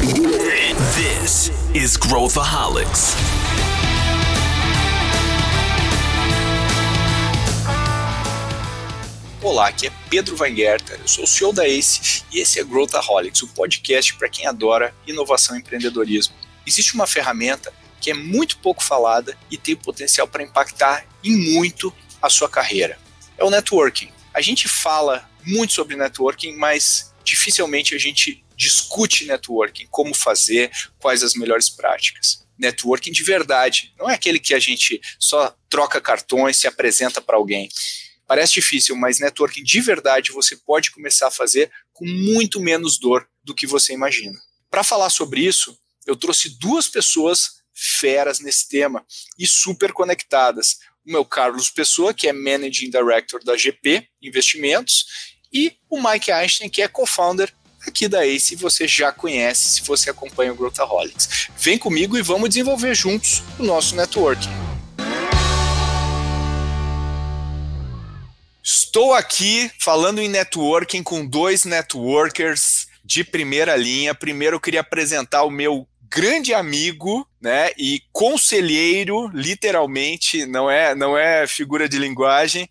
This is Growthaholics. Olá, aqui é Pedro Weingerter, eu sou o CEO da ACE e esse é Growthaholics, o podcast para quem adora inovação e empreendedorismo. Existe uma ferramenta que é muito pouco falada e tem potencial para impactar em muito a sua carreira. É o networking. A gente fala muito sobre networking, mas dificilmente a gente discute networking, como fazer, quais as melhores práticas. Networking de verdade, não é aquele que a gente só troca cartões, se apresenta para alguém. Parece difícil, mas networking de verdade você pode começar a fazer com muito menos dor do que você imagina. Para falar sobre isso, eu trouxe duas pessoas feras nesse tema e super conectadas. O meu Carlos Pessoa, que é Managing Director da GP Investimentos, e o Mike Einstein, que é co-founder aqui da ACE, você já conhece se você acompanha o Growthaholics. Vem comigo e vamos desenvolver juntos o nosso networking. Estou aqui falando em networking com dois networkers de primeira linha. Primeiro eu queria apresentar o meu grande amigo, né, e conselheiro, literalmente, não é, não é figura de linguagem,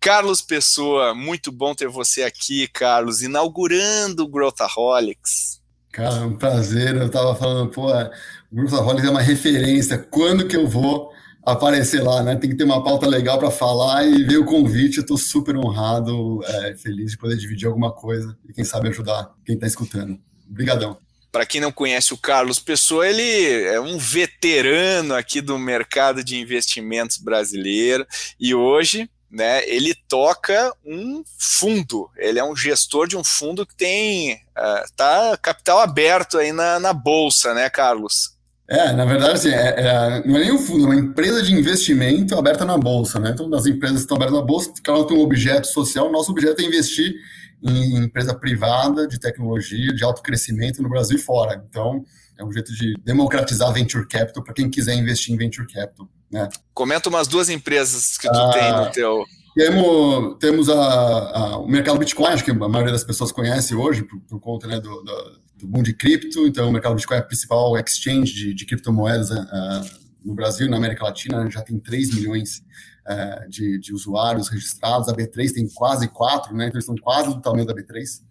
Carlos Pessoa, muito bom ter você aqui, Carlos, inaugurando o Growthaholics. Cara, é um prazer. Eu tava falando, pô, o Growthaholics é uma referência. Quando que eu vou aparecer lá, né? Tem que ter uma pauta legal para falar e ver o convite. Eu tô super honrado, é, feliz de poder dividir alguma coisa e quem sabe ajudar quem está escutando. Obrigadão. Para quem não conhece o Carlos Pessoa, ele é um veterano aqui do mercado de investimentos brasileiro e hoje né, ele toca um fundo, ele é um gestor de um fundo que tem uh, tá capital aberto aí na, na bolsa, né, Carlos? É, na verdade, assim, é, é, não é nem um fundo, é uma empresa de investimento aberta na bolsa, né? Então, as empresas que estão abertas na bolsa, cada uma tem um objeto social. Nosso objeto é investir em empresa privada de tecnologia, de alto crescimento no Brasil e fora. Então, é um jeito de democratizar venture capital para quem quiser investir em venture capital. Né? Comenta umas duas empresas que tu ah, tem no teu. Temos, temos a, a, o mercado Bitcoin, acho que a maioria das pessoas conhece hoje, por, por conta né, do, do, do boom de cripto. Então, o mercado Bitcoin é a principal exchange de, de criptomoedas uh, no Brasil e na América Latina. Né, já tem 3 milhões uh, de, de, usuários registrados. A B3 tem quase 4, né? então eles estão quase do tamanho da B3.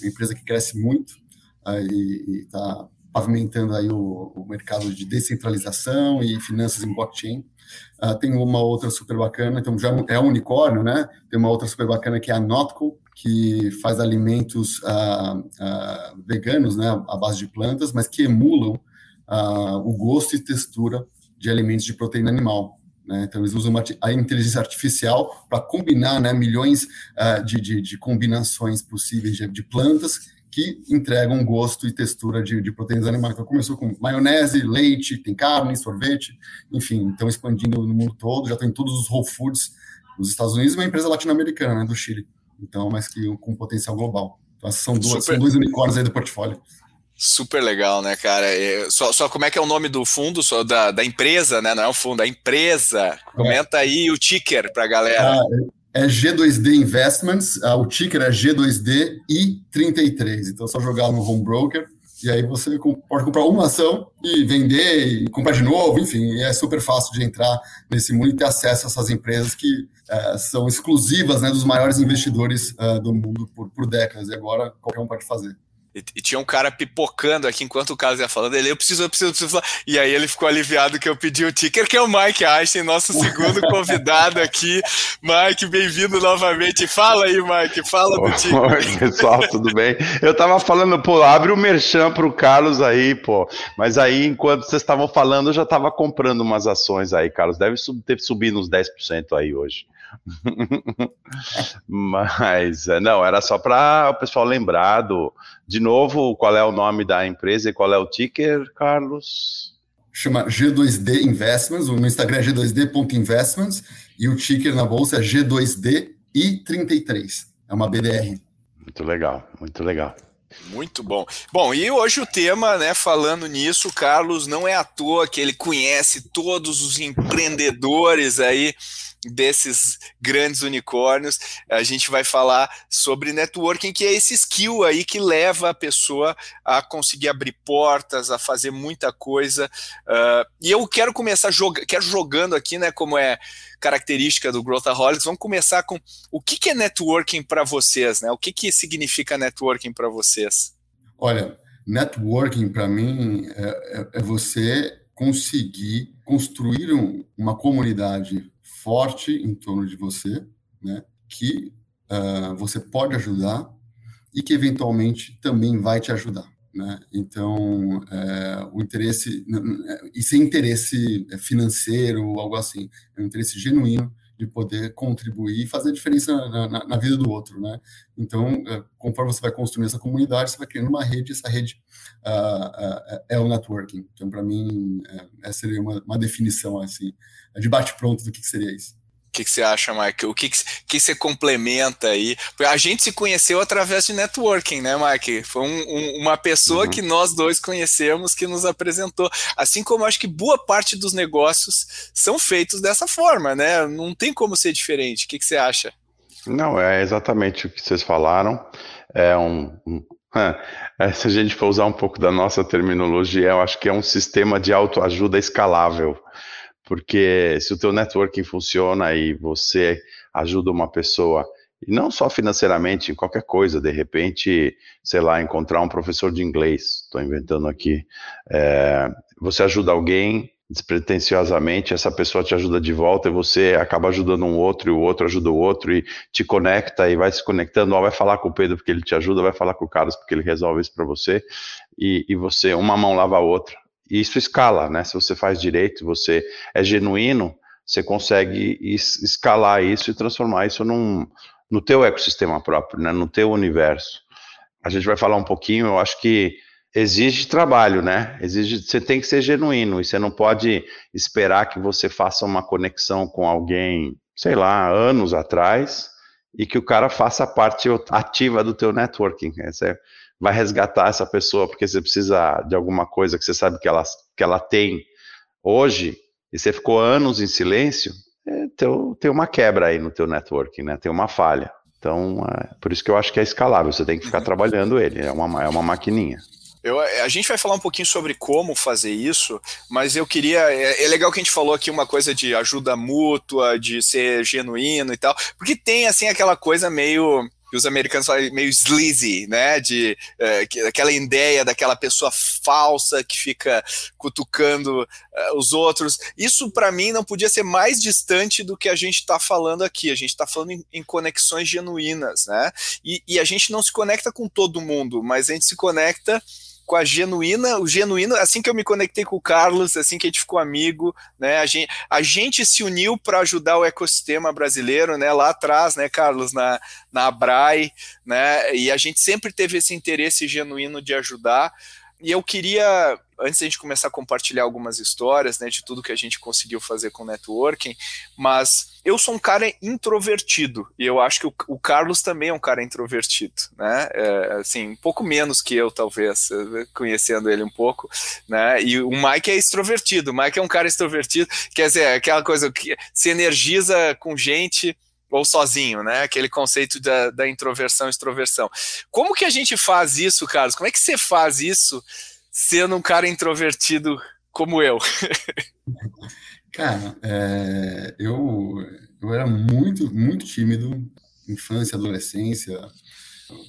Uma empresa que cresce muito uh, e está pavimentando aí o, o, mercado de descentralização e finanças em blockchain. Uh, tem uma outra super bacana, então já é um unicórnio, né? Tem uma outra super bacana que é a Notco, que faz alimentos uh, uh, veganos, né, à base de plantas, mas que emulam o gosto e textura de alimentos de proteína animal. Né? Então, eles usam a inteligência artificial para combinar né, milhões de, de, de, combinações possíveis de, de plantas que entregam gosto e textura de, de, proteínas animais. Então, começou com maionese, leite, tem carne, sorvete, enfim, estão expandindo no mundo todo, já tem todos os Whole Foods nos Estados Unidos, uma empresa latino-americana, né, do Chile, então, mas que com potencial global. Então, são, duas, são dois unicórnios aí do portfólio. Super legal, né, cara? Só, só como é que é o nome do fundo, só da, da empresa, né? Não é o fundo, a empresa. Comenta é. aí o ticker para a galera. Ah, é G2D Investments, uh, o ticker é G2D I33. Então é só jogar no home broker e aí você pode comprar uma ação e vender e comprar de novo, enfim, é super fácil de entrar nesse mundo e ter acesso a essas empresas que uh, são exclusivas né, dos maiores investidores uh, do mundo por, por décadas e agora qualquer um pode fazer. E, e, tinha um cara pipocando aqui enquanto o Carlos ia falando. Ele, eu preciso, eu preciso, eu preciso falar. E aí ele ficou aliviado que eu pedi o ticker, que é o Mike Einstein, nosso segundo convidado aqui. Mike, bem-vindo novamente. Fala aí, Mike, fala do ticker. Oi, pessoal, tudo bem? Eu tava falando, pô, abre o merchan pro Carlos aí, pô. Mas aí, enquanto vocês estavam falando, eu já tava comprando umas ações aí, Carlos. Deve ter subido uns 10% aí hoje. Mas, é, não, era só para o pessoal lembrar do, de novo, qual é o nome da empresa e qual é o ticker, Carlos? Chama G2D Investments, no Instagram é g2d.investments e o ticker na bolsa é G2D I33, é uma BDR. Muito legal, muito legal. Muito bom. Bom, e hoje o tema, né, falando nisso, Carlos, não é à toa que ele conhece todos os empreendedores aí desses grandes unicórnios. A gente vai falar sobre networking, que é esse skill aí que leva a pessoa a conseguir abrir portas, a fazer muita coisa. Uh, e eu quero começar jog quero jogando aqui, né? Como é característica do Growthaholics. Vamos começar com o que, que é networking para vocês, né? O que, que significa networking para vocês? Olha, networking para mim é, é, é, você conseguir construir um, uma comunidade forte em torno de você, né? Que uh, você pode ajudar e que eventualmente também vai te ajudar. Né? Então, é, o interesse, e sem interesse financeiro ou algo assim, é um interesse genuíno de poder contribuir e fazer diferença na, na, na, vida do outro, né? Então, é, conforme você vai construindo essa comunidade, você vai criando uma rede, essa rede uh, uh, é o networking. Então, para mim, é, essa seria uma, uma definição, assim, de bate-pronto do que, que seria isso. O que, que, você acha, Mike? O que, que, que você complementa aí? A gente se conheceu através de networking, né, Mike? Foi um, um, uma pessoa uhum. que nós dois conhecemos que nos apresentou. Assim como acho que boa parte dos negócios são feitos dessa forma, né? Não tem como ser diferente. O que, que você acha? Não, é exatamente o que vocês falaram. É um, um é, se a gente for usar um pouco da nossa terminologia, eu acho que é um sistema de autoajuda escalável porque se o teu networking funciona e você ajuda uma pessoa, e não só financeiramente, em qualquer coisa, de repente, sei lá, encontrar um professor de inglês, estou inventando aqui, é, você ajuda alguém despretensiosamente, essa pessoa te ajuda de volta e você acaba ajudando um outro e o outro ajuda o outro e te conecta e vai se conectando, vai falar com o Pedro porque ele te ajuda, vai falar com o Carlos porque ele resolve isso para você e, e você, uma mão lava a outra, e isso escala, né? Se você faz direito, você é genuíno, você consegue escalar isso e transformar isso num, no teu ecossistema próprio, né? No teu universo. A gente vai falar um pouquinho, eu acho que exige trabalho, né? Exige, você tem que ser genuíno e você não pode esperar que você faça uma conexão com alguém, sei lá, anos atrás e que o cara faça parte ativa do teu networking. Essa é, vai resgatar essa pessoa porque você precisa de alguma coisa que você sabe que ela, que ela tem hoje e você ficou anos em silêncio, é, teu, tem uma quebra aí no teu networking, né? Tem uma falha. Então, é, por isso que eu acho que é escalável, você tem que ficar trabalhando ele, é uma, é uma maquininha. Eu, a gente vai falar um pouquinho sobre como fazer isso, mas eu queria. É, é, legal que a gente falou aqui uma coisa de ajuda mútua, de ser genuíno e tal, porque tem assim aquela coisa meio que os americanos falam meio sleazy, né? De é, aquela ideia daquela pessoa falsa que fica cutucando é, os outros. Isso para mim não podia ser mais distante do que a gente está falando aqui. A gente está falando em, em, conexões genuínas, né? E, e a gente não se conecta com todo mundo, mas a gente se conecta com a genuína, o genuíno, assim que eu me conectei com o Carlos, assim que a gente ficou amigo, né? A gente, a gente se uniu para ajudar o ecossistema brasileiro, né? Lá atrás, né, Carlos, na, na Abrai, né? E a gente sempre teve esse interesse genuíno de ajudar. E eu queria, antes da gente começar a compartilhar algumas histórias, né, de tudo que a gente conseguiu fazer com networking, mas eu sou um cara introvertido, e eu acho que o, o Carlos também é um cara introvertido, né, é, assim, um pouco menos que eu, talvez, conhecendo ele um pouco, né, e o Mike é extrovertido, o Mike é um cara extrovertido, quer dizer, é aquela coisa que se energiza com gente, ou sozinho, né? Aquele conceito da, da introversão, extroversão. Como que a gente faz isso, Carlos? Como é que você faz isso sendo um cara introvertido como eu? Cara, é, eu, eu era muito, muito tímido, infância, adolescência.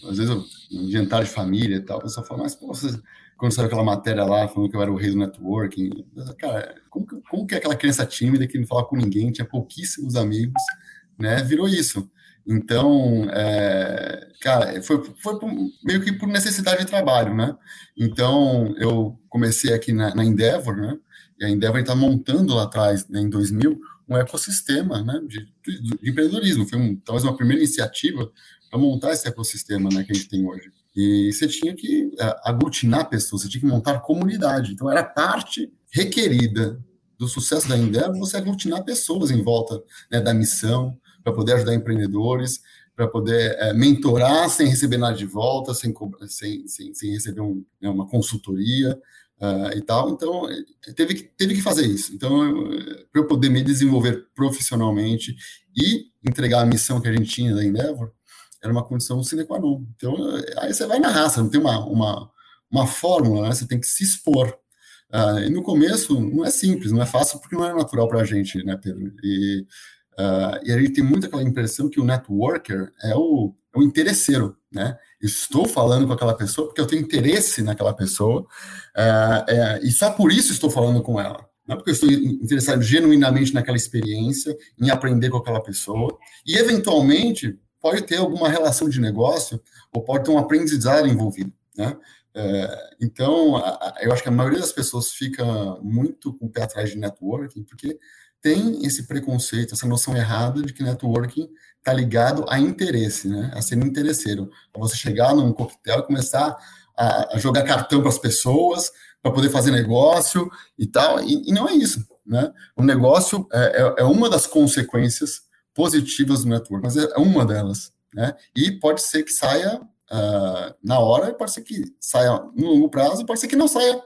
Às vezes, eu, jantar de família e tal, o pessoal fala, mas pô, você, quando saiu aquela matéria lá falando que eu era o rei do networking, cara, como, como que aquela criança tímida que não fala com ninguém, tinha pouquíssimos amigos, né, virou isso. Então, é, cara, foi, foi meio que por necessidade de trabalho, né? Então, eu comecei aqui na, na Endeavor, né? E a Endeavor está montando lá atrás, né, em 2000, um ecossistema né, de, de, de empreendedorismo. Foi um, talvez uma primeira iniciativa para montar esse ecossistema né, que a gente tem hoje. E você tinha que é, aglutinar pessoas, você tinha que montar comunidade. Então, era parte requerida do sucesso da Endeavor você aglutinar pessoas em volta né, da missão, para poder ajudar empreendedores, para poder é, mentorar sem receber nada de volta, sem, sem, sem, sem receber um, né, uma consultoria, uh, e tal. Então, teve que, teve que fazer isso. Então, para eu poder me desenvolver profissionalmente e entregar a missão que a gente tinha da Endeavor, era uma condição sine qua non. Então, aí você vai na raça, não tem uma, uma, uma fórmula, né? Você tem que se expor. Uh, e no começo não é simples, não é fácil porque não é natural para a gente, né, Pedro? E, uh, e a gente tem muito aquela impressão que o networker é o, é o interesseiro, né? Estou falando com aquela pessoa porque eu tenho interesse naquela pessoa uh, e só por isso estou falando com ela. Não é porque eu estou interessado genuinamente naquela experiência, em aprender com aquela pessoa e eventualmente pode ter alguma relação de negócio ou pode ter um aprendizado envolvido, né? É, então, a, eu acho que a maioria das pessoas fica muito com o pé atrás de networking, porque tem esse preconceito, essa noção errada de que networking está ligado a interesse, né? A ser interesseiro. A você chegar num coquetel e começar a, a jogar cartão para as pessoas, para poder fazer negócio e tal. E, e, não é isso, né? O negócio é, é, é uma das consequências positivas do network, mas é, é uma delas, né? E pode ser que saia uh, na hora, pode ser que saia no longo prazo, pode ser que não saia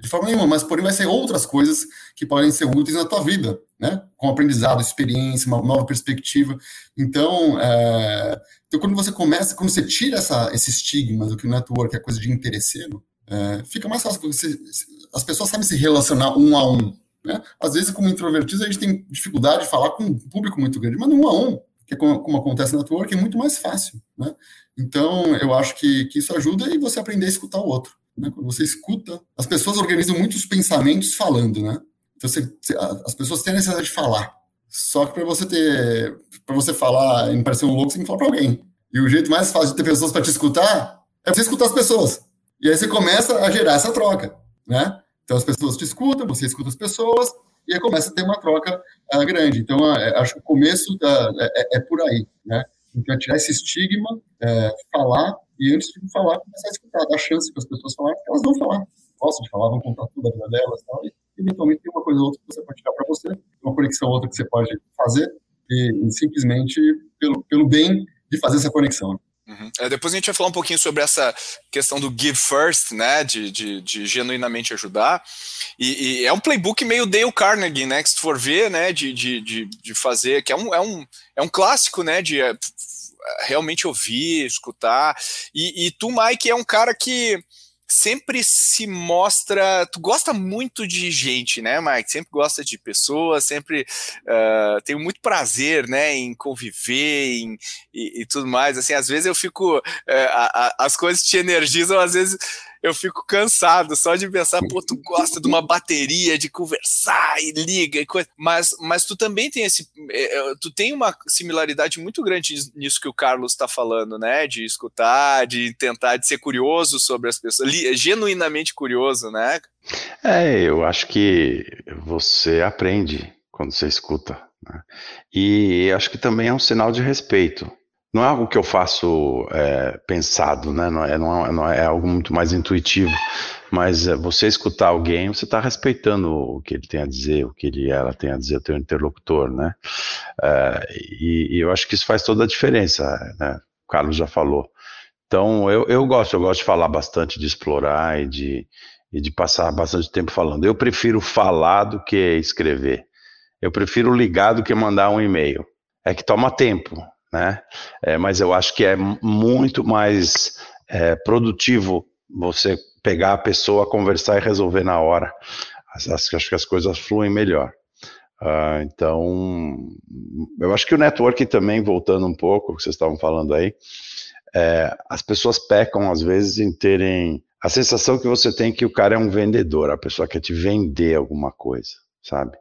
de forma nenhuma, mas porém vai ser outras coisas que podem ser úteis na tua vida, né? Com aprendizado, experiência, uma nova perspectiva. Então, é, então quando você começa, quando você tira essa, esse estigma do que o network é coisa de interesseiro, é, fica mais fácil, você, as pessoas sabem se relacionar um a um. Né? Às vezes, como introvertidos, a gente tem dificuldade de falar com um público muito grande, mas um a um, que é como, como acontece no network, é muito mais fácil. Né? Então, eu acho que, que isso ajuda e você aprender a escutar o outro. Né? Quando você escuta, as pessoas organizam muitos pensamentos falando, né? Então, você, as pessoas têm a necessidade de falar. Só que para você ter, para você falar e não parecer um louco, você tem que falar para alguém. E o jeito mais fácil de ter pessoas para te escutar é você escutar as pessoas. E aí você começa a gerar essa troca, né? Então as pessoas te escutam, você escuta as pessoas, e aí começa a ter uma troca uh, grande. Então, uh, acho que o começo da, é, é, é, por aí, né? Então, tirar esse estigma, é, falar, e antes de falar, começar a escutar, dar chance para as pessoas falarem, porque elas vão falar, gostam de falar, vão contar tudo a vida delas tal, e eventualmente tem uma coisa ou outra que você pode tirar para você, uma conexão ou outra que você pode fazer, e, e simplesmente pelo, pelo bem de fazer essa conexão. Uhum. É, depois a gente vai falar um pouquinho sobre essa questão do give first, né, de, de, de genuinamente ajudar, e, e, é um playbook meio Dale Carnegie, né, que se for ver, né, de, de, de, de fazer, que é um, é, um, é um clássico, né, de é, realmente ouvir, escutar, e, e tu, Mike, é um cara que sempre se mostra. Tu gosta muito de gente, né, Mike? Sempre gosta de pessoas, sempre uh, muito prazer, né, em conviver em, e, e, tudo mais. Assim, às vezes eu fico. Uh, a, a, as coisas te energizam, às vezes eu fico cansado só de pensar, pô, tu gosta de uma bateria, de conversar e liga e coisa. Mas, mas tu também tem esse. É, é, tu tem uma similaridade muito grande nisso que o Carlos está falando, né? De escutar, de tentar, de ser curioso sobre as pessoas, genuinamente curioso, né? É, eu acho que você aprende quando você escuta. Né? E acho que também é um sinal de respeito não é algo que eu faço é, pensado, né? Não é, não, é, não é, algo muito mais intuitivo. Mas é, você escutar alguém, você está respeitando o que ele tem a dizer, o que ele ela tem a dizer, o teu interlocutor, né? É, e, e, eu acho que isso faz toda a diferença, né? O Carlos já falou. Então, eu, eu gosto, eu gosto de falar bastante, de explorar e de, e de passar bastante tempo falando. Eu prefiro falar do que escrever. Eu prefiro ligar do que mandar um e-mail. É que toma tempo, né? É, mas eu acho que é muito mais é, produtivo você pegar a pessoa, conversar e resolver na hora. Acho que as coisas fluem melhor. Uh, então, eu acho que o network também, voltando um pouco, o que vocês estavam falando aí, é, as pessoas pecam às vezes em terem a sensação que você tem que o cara é um vendedor, a pessoa quer te vender alguma coisa, sabe?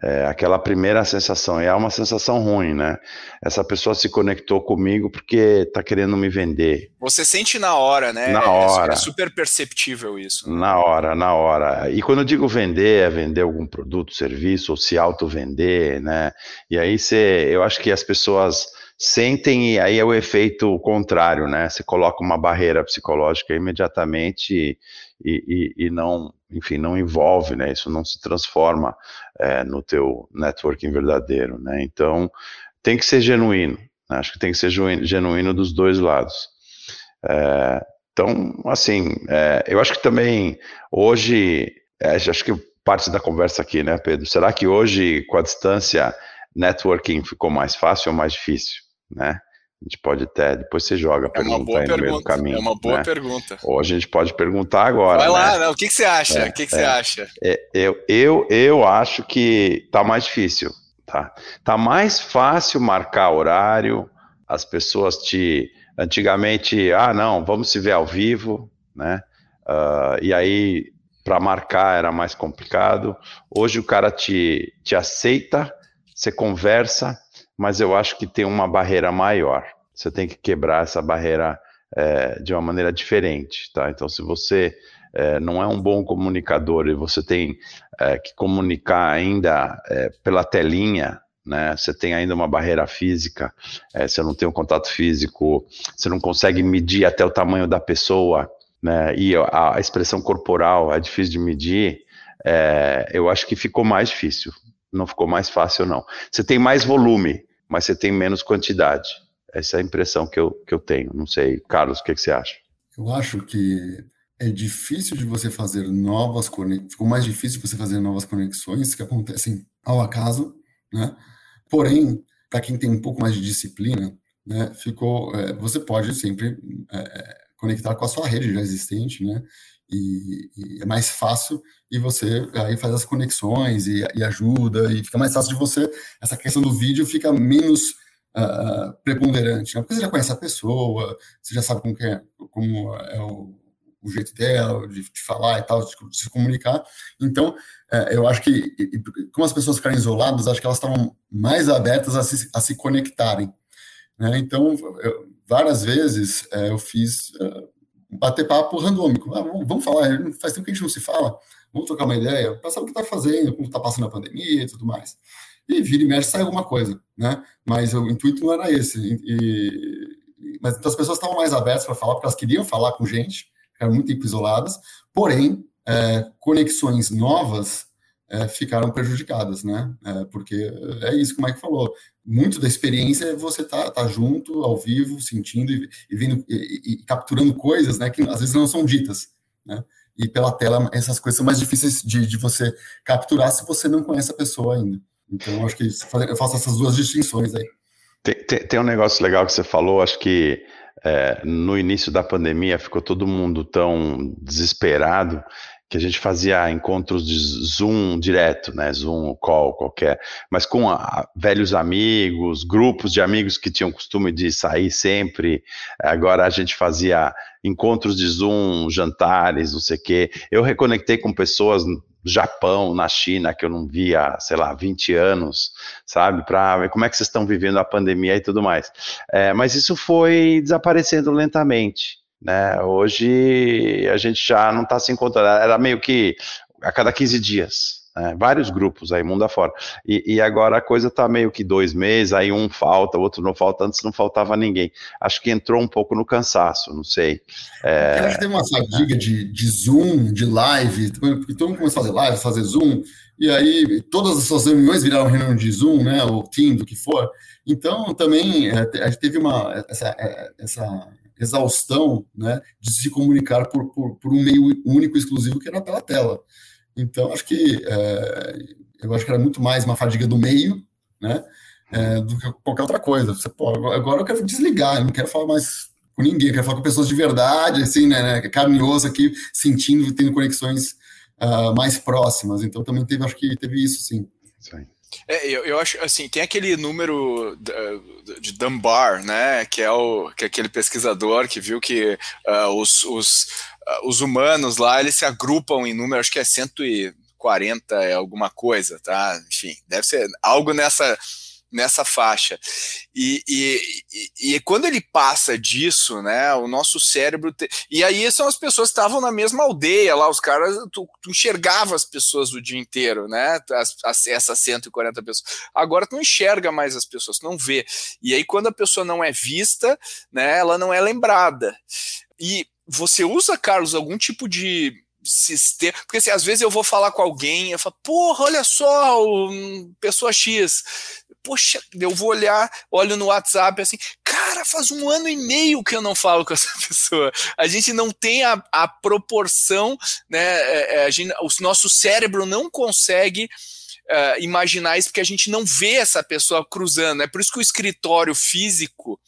É, aquela primeira sensação, e é uma sensação ruim, né? Essa pessoa se conectou comigo porque está querendo me vender. Você sente na hora, né? Na hora. É super perceptível isso. Na hora, na hora. E quando eu digo vender, é vender algum produto, serviço, ou se auto-vender, né? E aí você, eu acho que as pessoas sentem e aí é o efeito contrário, né? Você coloca uma barreira psicológica imediatamente e, e, e não, enfim, não envolve, né? Isso não se transforma é, no teu networking verdadeiro, né? Então, tem que ser genuíno. Né? Acho que tem que ser genuíno dos dois lados. É, Então, assim, é, eu acho que também hoje, é, acho que parte da conversa aqui, né, Pedro? Será que hoje, com a distância, networking ficou mais fácil ou mais difícil, né? A gente pode até, depois você joga a é pergunta aí no meio do caminho. É uma boa né? pergunta. Ou a gente pode perguntar agora. Vai lá, né? o que, que você acha? É, o que, que é, você acha? É, eu, eu, eu acho que tá mais difícil, tá? Tá mais fácil marcar horário, as pessoas te... Antigamente, ah, não, vamos se ver ao vivo, né? Uh, e aí, para marcar era mais complicado. Hoje o cara te, te aceita, você conversa, mas eu acho que tem uma barreira maior. Você tem que quebrar essa barreira é, de uma maneira diferente, tá? Então, se você é, não é um bom comunicador e você tem é, que comunicar ainda pela telinha, né? Você tem ainda uma barreira física, você não tem um contato físico, você não consegue medir até o tamanho da pessoa, né? E a, a expressão corporal é difícil de medir. Eu acho que ficou mais difícil. Não ficou mais fácil, não. Você tem mais volume, mas você tem menos quantidade. Essa é a impressão que eu, que eu tenho. Não sei, Carlos, o que, que você acha? Eu acho que é difícil de você fazer novas conexões, ficou mais difícil você fazer novas conexões que acontecem ao acaso, né? Porém, para quem tem um pouco mais de disciplina, né, ficou, é, você pode sempre é, é conectar com a sua rede já existente, né? E, e, é mais fácil e você aí faz as conexões e, e, ajuda e fica mais fácil de você essa questão do vídeo fica menos uh, preponderante né? porque você já conhece a pessoa você já sabe como é como é o, o jeito dela de, de, falar e tal de, de se comunicar então uh, eu acho que como as pessoas ficarem isoladas acho que elas estavam mais abertas a se, a se conectarem né? então eu, várias vezes uh, eu fiz bater papo randômico. Ah, vamos falar, faz tempo que a gente não se fala, vamos trocar uma ideia, para saber o que está fazendo, como está passando a pandemia e tudo mais. E vira e mexe, sai alguma coisa, né? Mas o intuito não era esse. E, mas então as pessoas estavam mais abertas para falar, porque elas queriam falar com gente, ficaram muito isoladas, porém, é, conexões novas é, ficaram prejudicadas, né? É, porque é isso que o Mike falou. Muito da experiência é você tá, tá junto, ao vivo, sentindo e, e vendo e, e, capturando coisas, né? Que às vezes não são ditas, né? E pela tela essas coisas são mais difíceis de, de você capturar se você não conhece a pessoa ainda. Então acho que eu faço essas duas distinções aí. Tem, tem, tem um negócio legal que você falou, acho que é, no início da pandemia ficou todo mundo tão desesperado que a gente fazia encontros de Zoom direto, né? Zoom, call, qualquer, mas com a, velhos amigos, grupos de amigos que tinham costume de sair sempre. Agora a gente fazia encontros de Zoom, jantares, não sei o quê. Eu reconectei com pessoas no Japão, na China, que eu não via, sei lá, 20 anos, sabe? Para ver como é que vocês estão vivendo a pandemia e tudo mais. É, mas isso foi desaparecendo lentamente. Né? Hoje a gente já não está se encontrando, era meio que a cada 15 dias. Né? vários grupos aí, mundo afora. E, e agora a coisa está meio que dois meses, aí um falta, o outro não falta, antes não faltava ninguém. Acho que entrou um pouco no cansaço, não sei. É... Eu acho que tem uma fadiga de, de Zoom, de live, porque todo mundo começou a fazer live, fazer Zoom, e aí todas as suas reuniões viraram reunião de Zoom, né, ou Team, do que for. Então, também, é, a gente teve uma, essa, é, essa exaustão né, de se comunicar por, por, por, um meio único exclusivo que era pela tela. Então, acho que é, eu acho que era muito mais uma fadiga do meio, né, é, do que qualquer outra coisa. Você, pô, agora eu quero desligar, eu não quero falar mais com ninguém, eu quero falar com pessoas de verdade, assim, né, né carne e osso aqui, sentindo, tendo conexões uh, mais próximas. Então, também teve, acho que teve isso, sim. Sim. É, eu, eu acho assim, tem aquele número de Dunbar, né, que é, o, que é aquele pesquisador que viu que uh, os, os, uh, os humanos lá, eles se agrupam em número, acho que é 140 é alguma coisa, tá? Enfim, deve ser algo nessa nessa faixa. E, e, e, quando ele passa disso, né, o nosso cérebro. Te... E aí são as pessoas que estavam na mesma aldeia lá, os caras, tu, tu enxergava as pessoas o dia inteiro, né, as, as, essas 140 pessoas. Agora tu não enxerga mais as pessoas, tu não vê. E aí quando a pessoa não é vista, né, ela não é lembrada. E você usa, Carlos, algum tipo de sistema. Porque assim, às vezes eu vou falar com alguém, eu falo, porra, olha só, o, pessoa X poxa, eu vou olhar, olho no WhatsApp assim, cara Cara, faz um ano e meio que eu não falo com essa pessoa. A gente não tem a, a proporção, né? É, é, a gente, o nosso cérebro não consegue uh, imaginar isso porque a gente não vê essa pessoa cruzando. É por isso que o escritório físico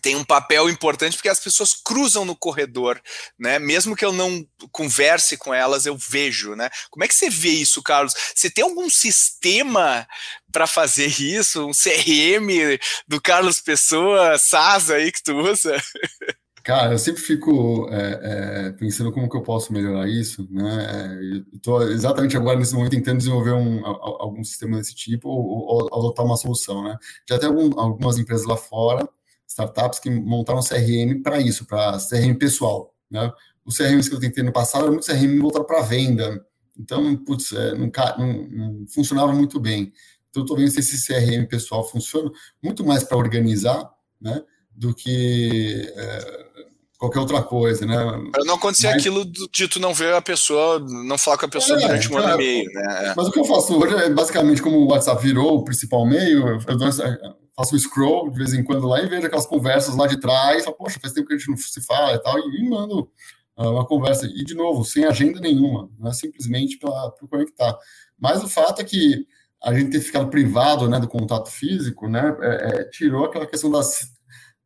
tem um papel importante porque as pessoas cruzam no corredor, né? Mesmo que eu não converse com elas, eu vejo, né? Como é que você vê isso, Carlos? Você tem algum sistema para fazer isso? Um CRM do Carlos Pessoa, SAS aí que tu usa? Cara, eu sempre fico é, é, pensando como que eu posso melhorar isso, né? Estou exatamente agora nesse momento tentando desenvolver um, algum sistema desse tipo ou, ou adotar uma solução, né? Já tem algum, algumas empresas lá fora startups que montaram CRM para isso, para CRM pessoal. Né? Os CRMs que eu tentei no passado eram muito CRM voltado para venda. Então, putz, é, não, não, não, funcionava muito bem. Então, estou vendo se esse CRM pessoal funciona muito mais para organizar né, do que é, qualquer outra coisa, né? Para não acontecer mas... aquilo de tu não ver a pessoa, não falar com a pessoa é, durante um ano e meio, né? Mas o que eu faço hoje é basicamente como o WhatsApp virou o principal meio, eu dou essa, faço um scroll de vez em quando lá e vejo aquelas conversas lá de trás, falo, poxa, faz tempo que a gente não se fala e tal, e, mando uh, uma conversa. E, de novo, sem agenda nenhuma, não é simplesmente para conectar. Mas o fato é que a gente ter ficado privado né, do contato físico, né, é, é, tirou aquela questão das,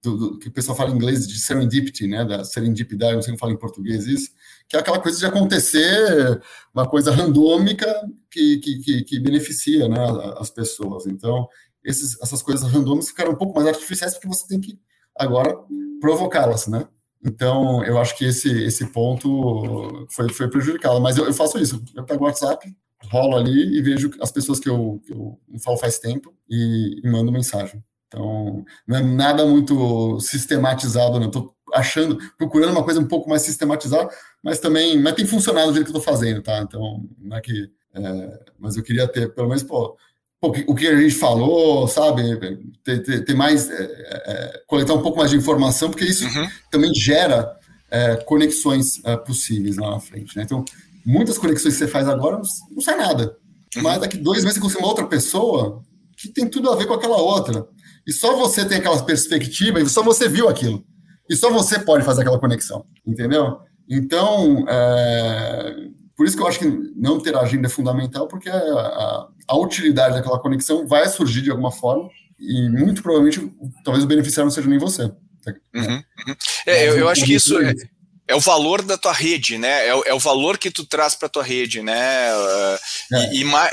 do, do, que o pessoal fala em inglês de serendipity, né, da serendipidade, não sei como fala em português isso, que é aquela coisa de acontecer uma coisa randômica que, que, que, que beneficia né, as pessoas. Então, esses, essas coisas randômicas ficaram um pouco mais artificiais porque você tem que agora provocá-las, né? Então, eu acho que esse, esse ponto foi, foi prejudicado. Mas eu, eu faço isso. Eu pego o WhatsApp, rolo ali e vejo as pessoas que eu, que eu falo faz tempo e, e mando mensagem. Então, não é nada muito sistematizado, não. Estou achando, procurando uma coisa um pouco mais sistematizada, mas também, mas tem funcionado do jeito que eu estou fazendo, tá? Então, não é que, é, mas eu queria ter, pelo menos, pô, o que a gente falou, sabe? Ter, ter, ter mais, é, é, coletar um pouco mais de informação, porque isso uhum. também gera é, conexões é, possíveis lá na frente. Né? Então, muitas conexões que você faz agora não, não sai nada. Uhum. Mas daqui dois meses você consegue uma outra pessoa que tem tudo a ver com aquela outra. E só você tem aquela perspectiva e só você viu aquilo. E só você pode fazer aquela conexão, entendeu? Então, é, por isso que eu acho que não ter agenda é fundamental, porque a, a, a, utilidade daquela conexão vai surgir de alguma forma e muito provavelmente talvez o beneficiário não seja nem você. Uhum, uhum. É, eu, eu acho que isso é, é, o valor da tua rede, né? É, é o valor que tu traz para tua rede, né? Uh, é. E, e mais.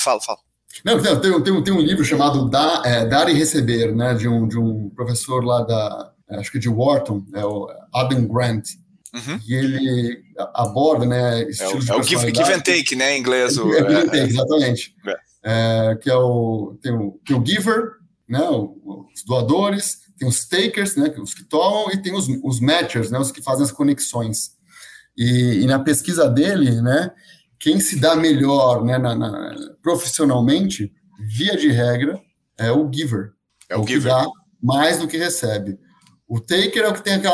Fala, fala. Não, tem, tem, tem um livro chamado Dar, é, Dar e Receber, né? De um, de um professor lá da, acho que de Wharton, é o Adam Grant. Uhum. E ele aborda, né, estilos é o, é o give, give, and take, né, em inglês. O, é, give and take, exatamente. É. é. que é o tem, o, tem o giver, né, os doadores, tem os takers, né, os que tomam, e tem os, os matchers, né, os que fazem as conexões. E, e na pesquisa dele, né, quem se dá melhor, né, na, na, profissionalmente, via de regra, é o giver. É o, o giver. que dá mais do que recebe. O taker é o que tem aquele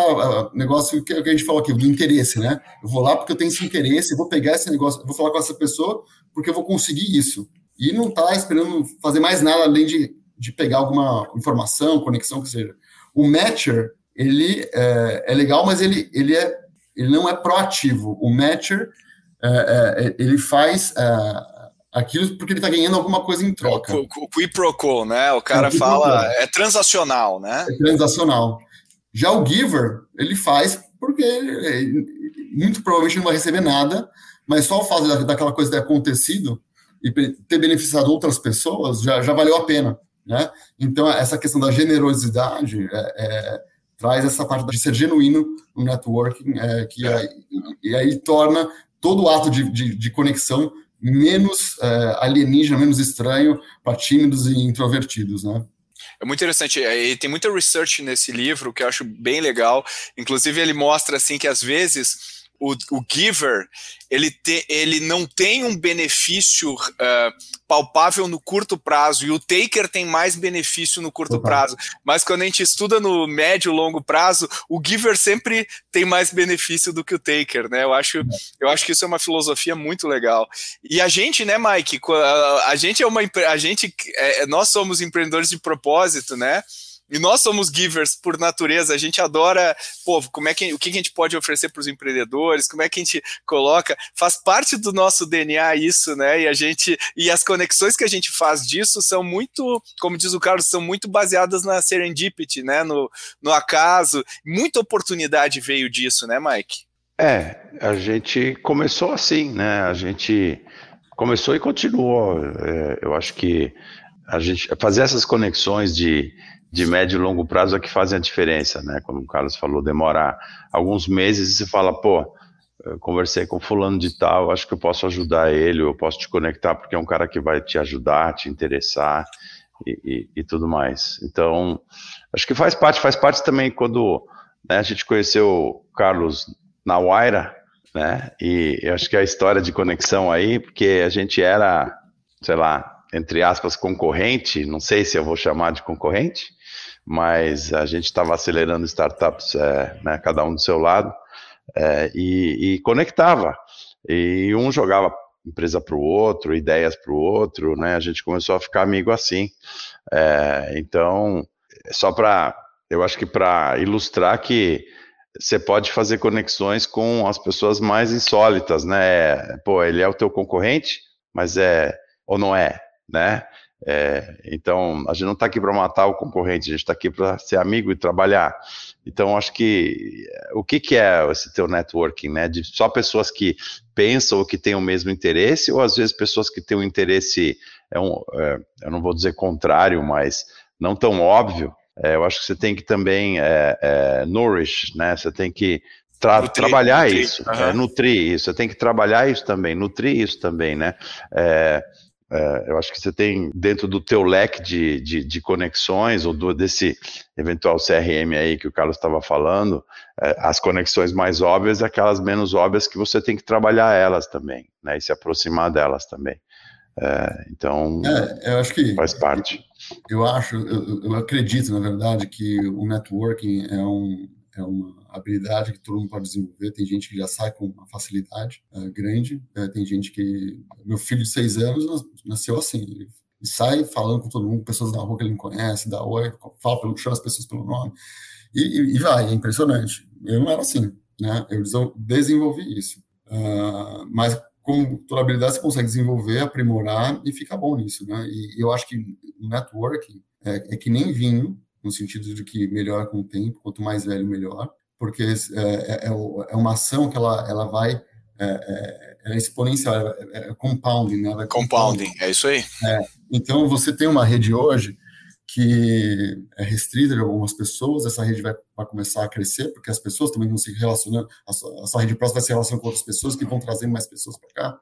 negócio que, a gente falou aqui, do interesse, né? Eu vou lá porque eu tenho esse interesse, eu vou pegar esse negócio, vou falar com essa pessoa porque eu vou conseguir isso. E não está esperando fazer mais nada além de, de pegar alguma informação, conexão, que seja. O matcher, ele é, é legal, mas ele, ele, é, ele não é proativo. O matcher, é, é, é ele faz é, aquilo porque ele está ganhando alguma coisa em troca. O, o, o qui pro quo, né? O cara fala, é transacional, né? É transacional. Já o giver, ele faz porque ele, muito provavelmente não vai receber nada, mas só o fato daquela coisa ter acontecido e ter beneficiado outras pessoas já, já valeu a pena, né? Então, essa questão da generosidade é, é, traz essa parte de ser genuíno no networking, é, que aí, e aí torna todo o ato de, de, de conexão menos é, alienígena, menos estranho para tímidos e introvertidos, né? É muito interessante. É, e tem muita research nesse livro que eu acho bem legal. Inclusive, ele mostra assim que às vezes o, o giver ele, te, ele não tem um benefício uh, palpável no curto prazo e o taker tem mais benefício no curto prazo. Mas quando a gente estuda no médio e longo prazo, o giver sempre tem mais benefício do que o taker, né? Eu acho, eu acho que isso é uma filosofia muito legal. E a gente, né, Mike? A, a gente é uma a gente é, nós somos empreendedores de propósito, né? E nós somos givers por natureza, a gente adora, pô, como é que, o que a gente pode oferecer para os empreendedores, como é que a gente coloca, faz parte do nosso DNA isso, né? E a gente, e as conexões que a gente faz disso são muito, como diz o Carlos, são muito baseadas na serendipity, né? No, no acaso, muita oportunidade veio disso, né, Mike? É, a gente começou assim, né? A gente começou e continuou. É, eu acho que a gente fazer essas conexões de de médio e longo prazo é que fazem a diferença, né? Como o Carlos falou, demora alguns meses e você fala, pô, conversei com fulano de tal, acho que eu posso ajudar ele, eu posso te conectar porque é um cara que vai te ajudar, te interessar e, e, e tudo mais. Então, acho que faz parte, faz parte também quando né, a gente conheceu o Carlos na Waira, né? E acho que a história de conexão aí, porque a gente era, sei lá, entre aspas, concorrente, não sei se eu vou chamar de concorrente, mas a gente estava acelerando startups, é, né, cada um do seu lado, é, e, e, conectava. E um jogava empresa para o outro, ideias para o outro, né? A gente começou a ficar amigo assim. É, então, só para, eu acho que para ilustrar que você pode fazer conexões com as pessoas mais insólitas, né? Pô, ele é o teu concorrente, mas é ou não é, né? É, então, a gente não está aqui para matar o concorrente, a gente está aqui para ser amigo e trabalhar. Então, acho que o que, que é esse teu networking, né? De só pessoas que pensam ou que têm o mesmo interesse, ou às vezes pessoas que têm um interesse, é um, é, eu não vou dizer contrário, mas não tão óbvio. É, eu acho que você tem que também é, é, nourish, né? Você tem que tra nutrir, trabalhar nutrir, isso, uhum. nutrir isso. Você tem que trabalhar isso também, nutrir isso também, né? É, é, eu acho que você tem dentro do teu leque de, de, de conexões ou do, desse eventual CRM aí que o Carlos estava falando, é, as conexões mais óbvias e aquelas menos óbvias que você tem que trabalhar elas também, né, e se aproximar delas também. É, então, é, eu acho que faz parte. Eu acho, eu, eu acredito, na verdade, que o networking é um, é uma habilidade que todo mundo pode desenvolver. Tem gente que já sai com uma facilidade uh, grande. Uh, tem gente que. Meu filho de seis anos nasceu assim. Ele sai falando com todo mundo, pessoas na rua que ele não conhece, dá oi, fala pelo, chama as pessoas pelo nome. E, e, e, vai, é impressionante. Eu não era assim, né? Eu desenvolvi isso. Uh, mas com toda habilidade você consegue desenvolver, aprimorar e ficar bom nisso, né? E, eu acho que networking é, é que nem vinho, no sentido de que melhora com o tempo, quanto mais velho, melhor, porque é, é, é, é uma ação que ela, ela vai, é, é, é exponencial, é, compounding, né? Vai compounding, é isso aí. então, você tem uma rede hoje que é restrita de algumas pessoas, essa rede vai, vai começar a crescer, porque as pessoas também vão se relacionando, a sua, a sua rede próxima vai se relacionando com outras pessoas que vão trazendo mais pessoas para cá,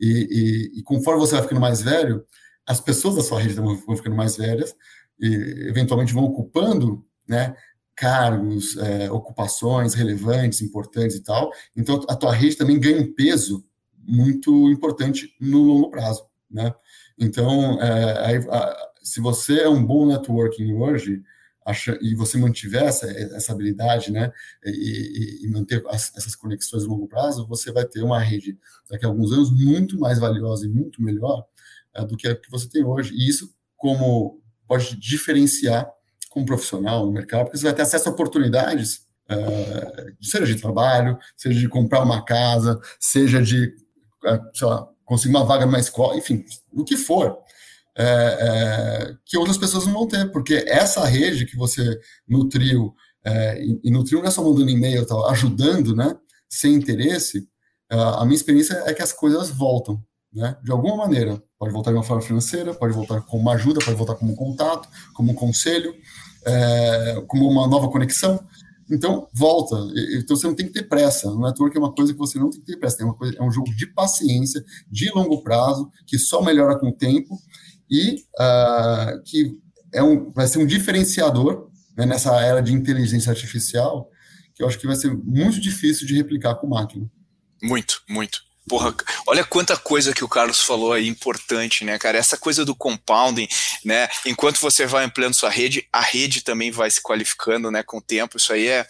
e, e, e, conforme você vai ficando mais velho, as pessoas da sua rede vão, vão ficando mais velhas, eventualmente vão ocupando né, cargos, é, ocupações relevantes, importantes e tal. Então, a tua rede também ganha um peso muito importante no longo prazo. Né? Então, é, aí, a, se você é um bom networking hoje, acha, e você mantiver essa, essa habilidade, né, e, e manter as, essas conexões no longo prazo, você vai ter uma rede daqui a alguns anos muito mais valiosa e muito melhor é, do que a que você tem hoje. E isso, como pode diferenciar como profissional no mercado, porque você vai ter acesso a oportunidades, uh, seja de trabalho, seja de comprar uma casa, seja de, uh, sei lá, conseguir uma vaga numa escola, enfim, o que for, é, é, que outras pessoas não vão ter, porque essa rede que você nutriu, é, e, e, nutriu não é só mandando e-mail, tá, ajudando, né, sem interesse, a minha experiência é que as coisas voltam né? De alguma maneira. Pode voltar de uma forma financeira, pode voltar como uma ajuda, pode voltar como um contato, como um conselho, é, como uma nova conexão. Então, volta. Então, você não tem que ter pressa. O network é uma coisa que você não tem que ter pressa. É, uma coisa, é um jogo de paciência, de longo prazo, que só melhora com o tempo e uh, que é um, vai ser um diferenciador né, nessa era de inteligência artificial que eu acho que vai ser muito difícil de replicar com máquina. Muito, muito. Porra, olha quanta coisa que o Carlos falou aí importante, né, cara? Essa coisa do compounding, né? Enquanto você vai ampliando sua rede, a rede também vai se qualificando, né, com o tempo. Isso aí é,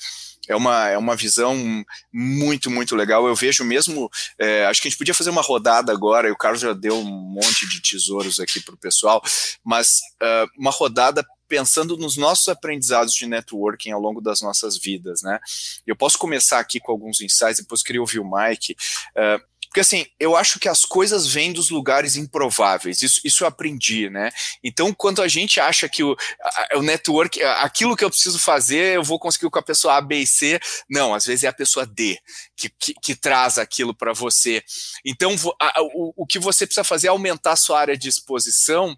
é uma, é uma visão muito, muito legal. Eu vejo mesmo. É, acho que a gente podia fazer uma rodada agora, e o Carlos já deu um monte de tesouros aqui para o pessoal, mas uh, uma rodada pensando nos nossos aprendizados de networking ao longo das nossas vidas, né? Eu posso começar aqui com alguns insights, depois queria ouvir o Mike. Uh, porque assim, eu acho que as coisas vêm dos lugares improváveis, isso, isso eu aprendi, né? Então, quando a gente acha que o, a, o network, aquilo que eu preciso fazer, eu vou conseguir com a pessoa A, B e C, não, às vezes é a pessoa D que, que, que traz aquilo para você. Então, a, o, o que você precisa fazer é aumentar a sua área de exposição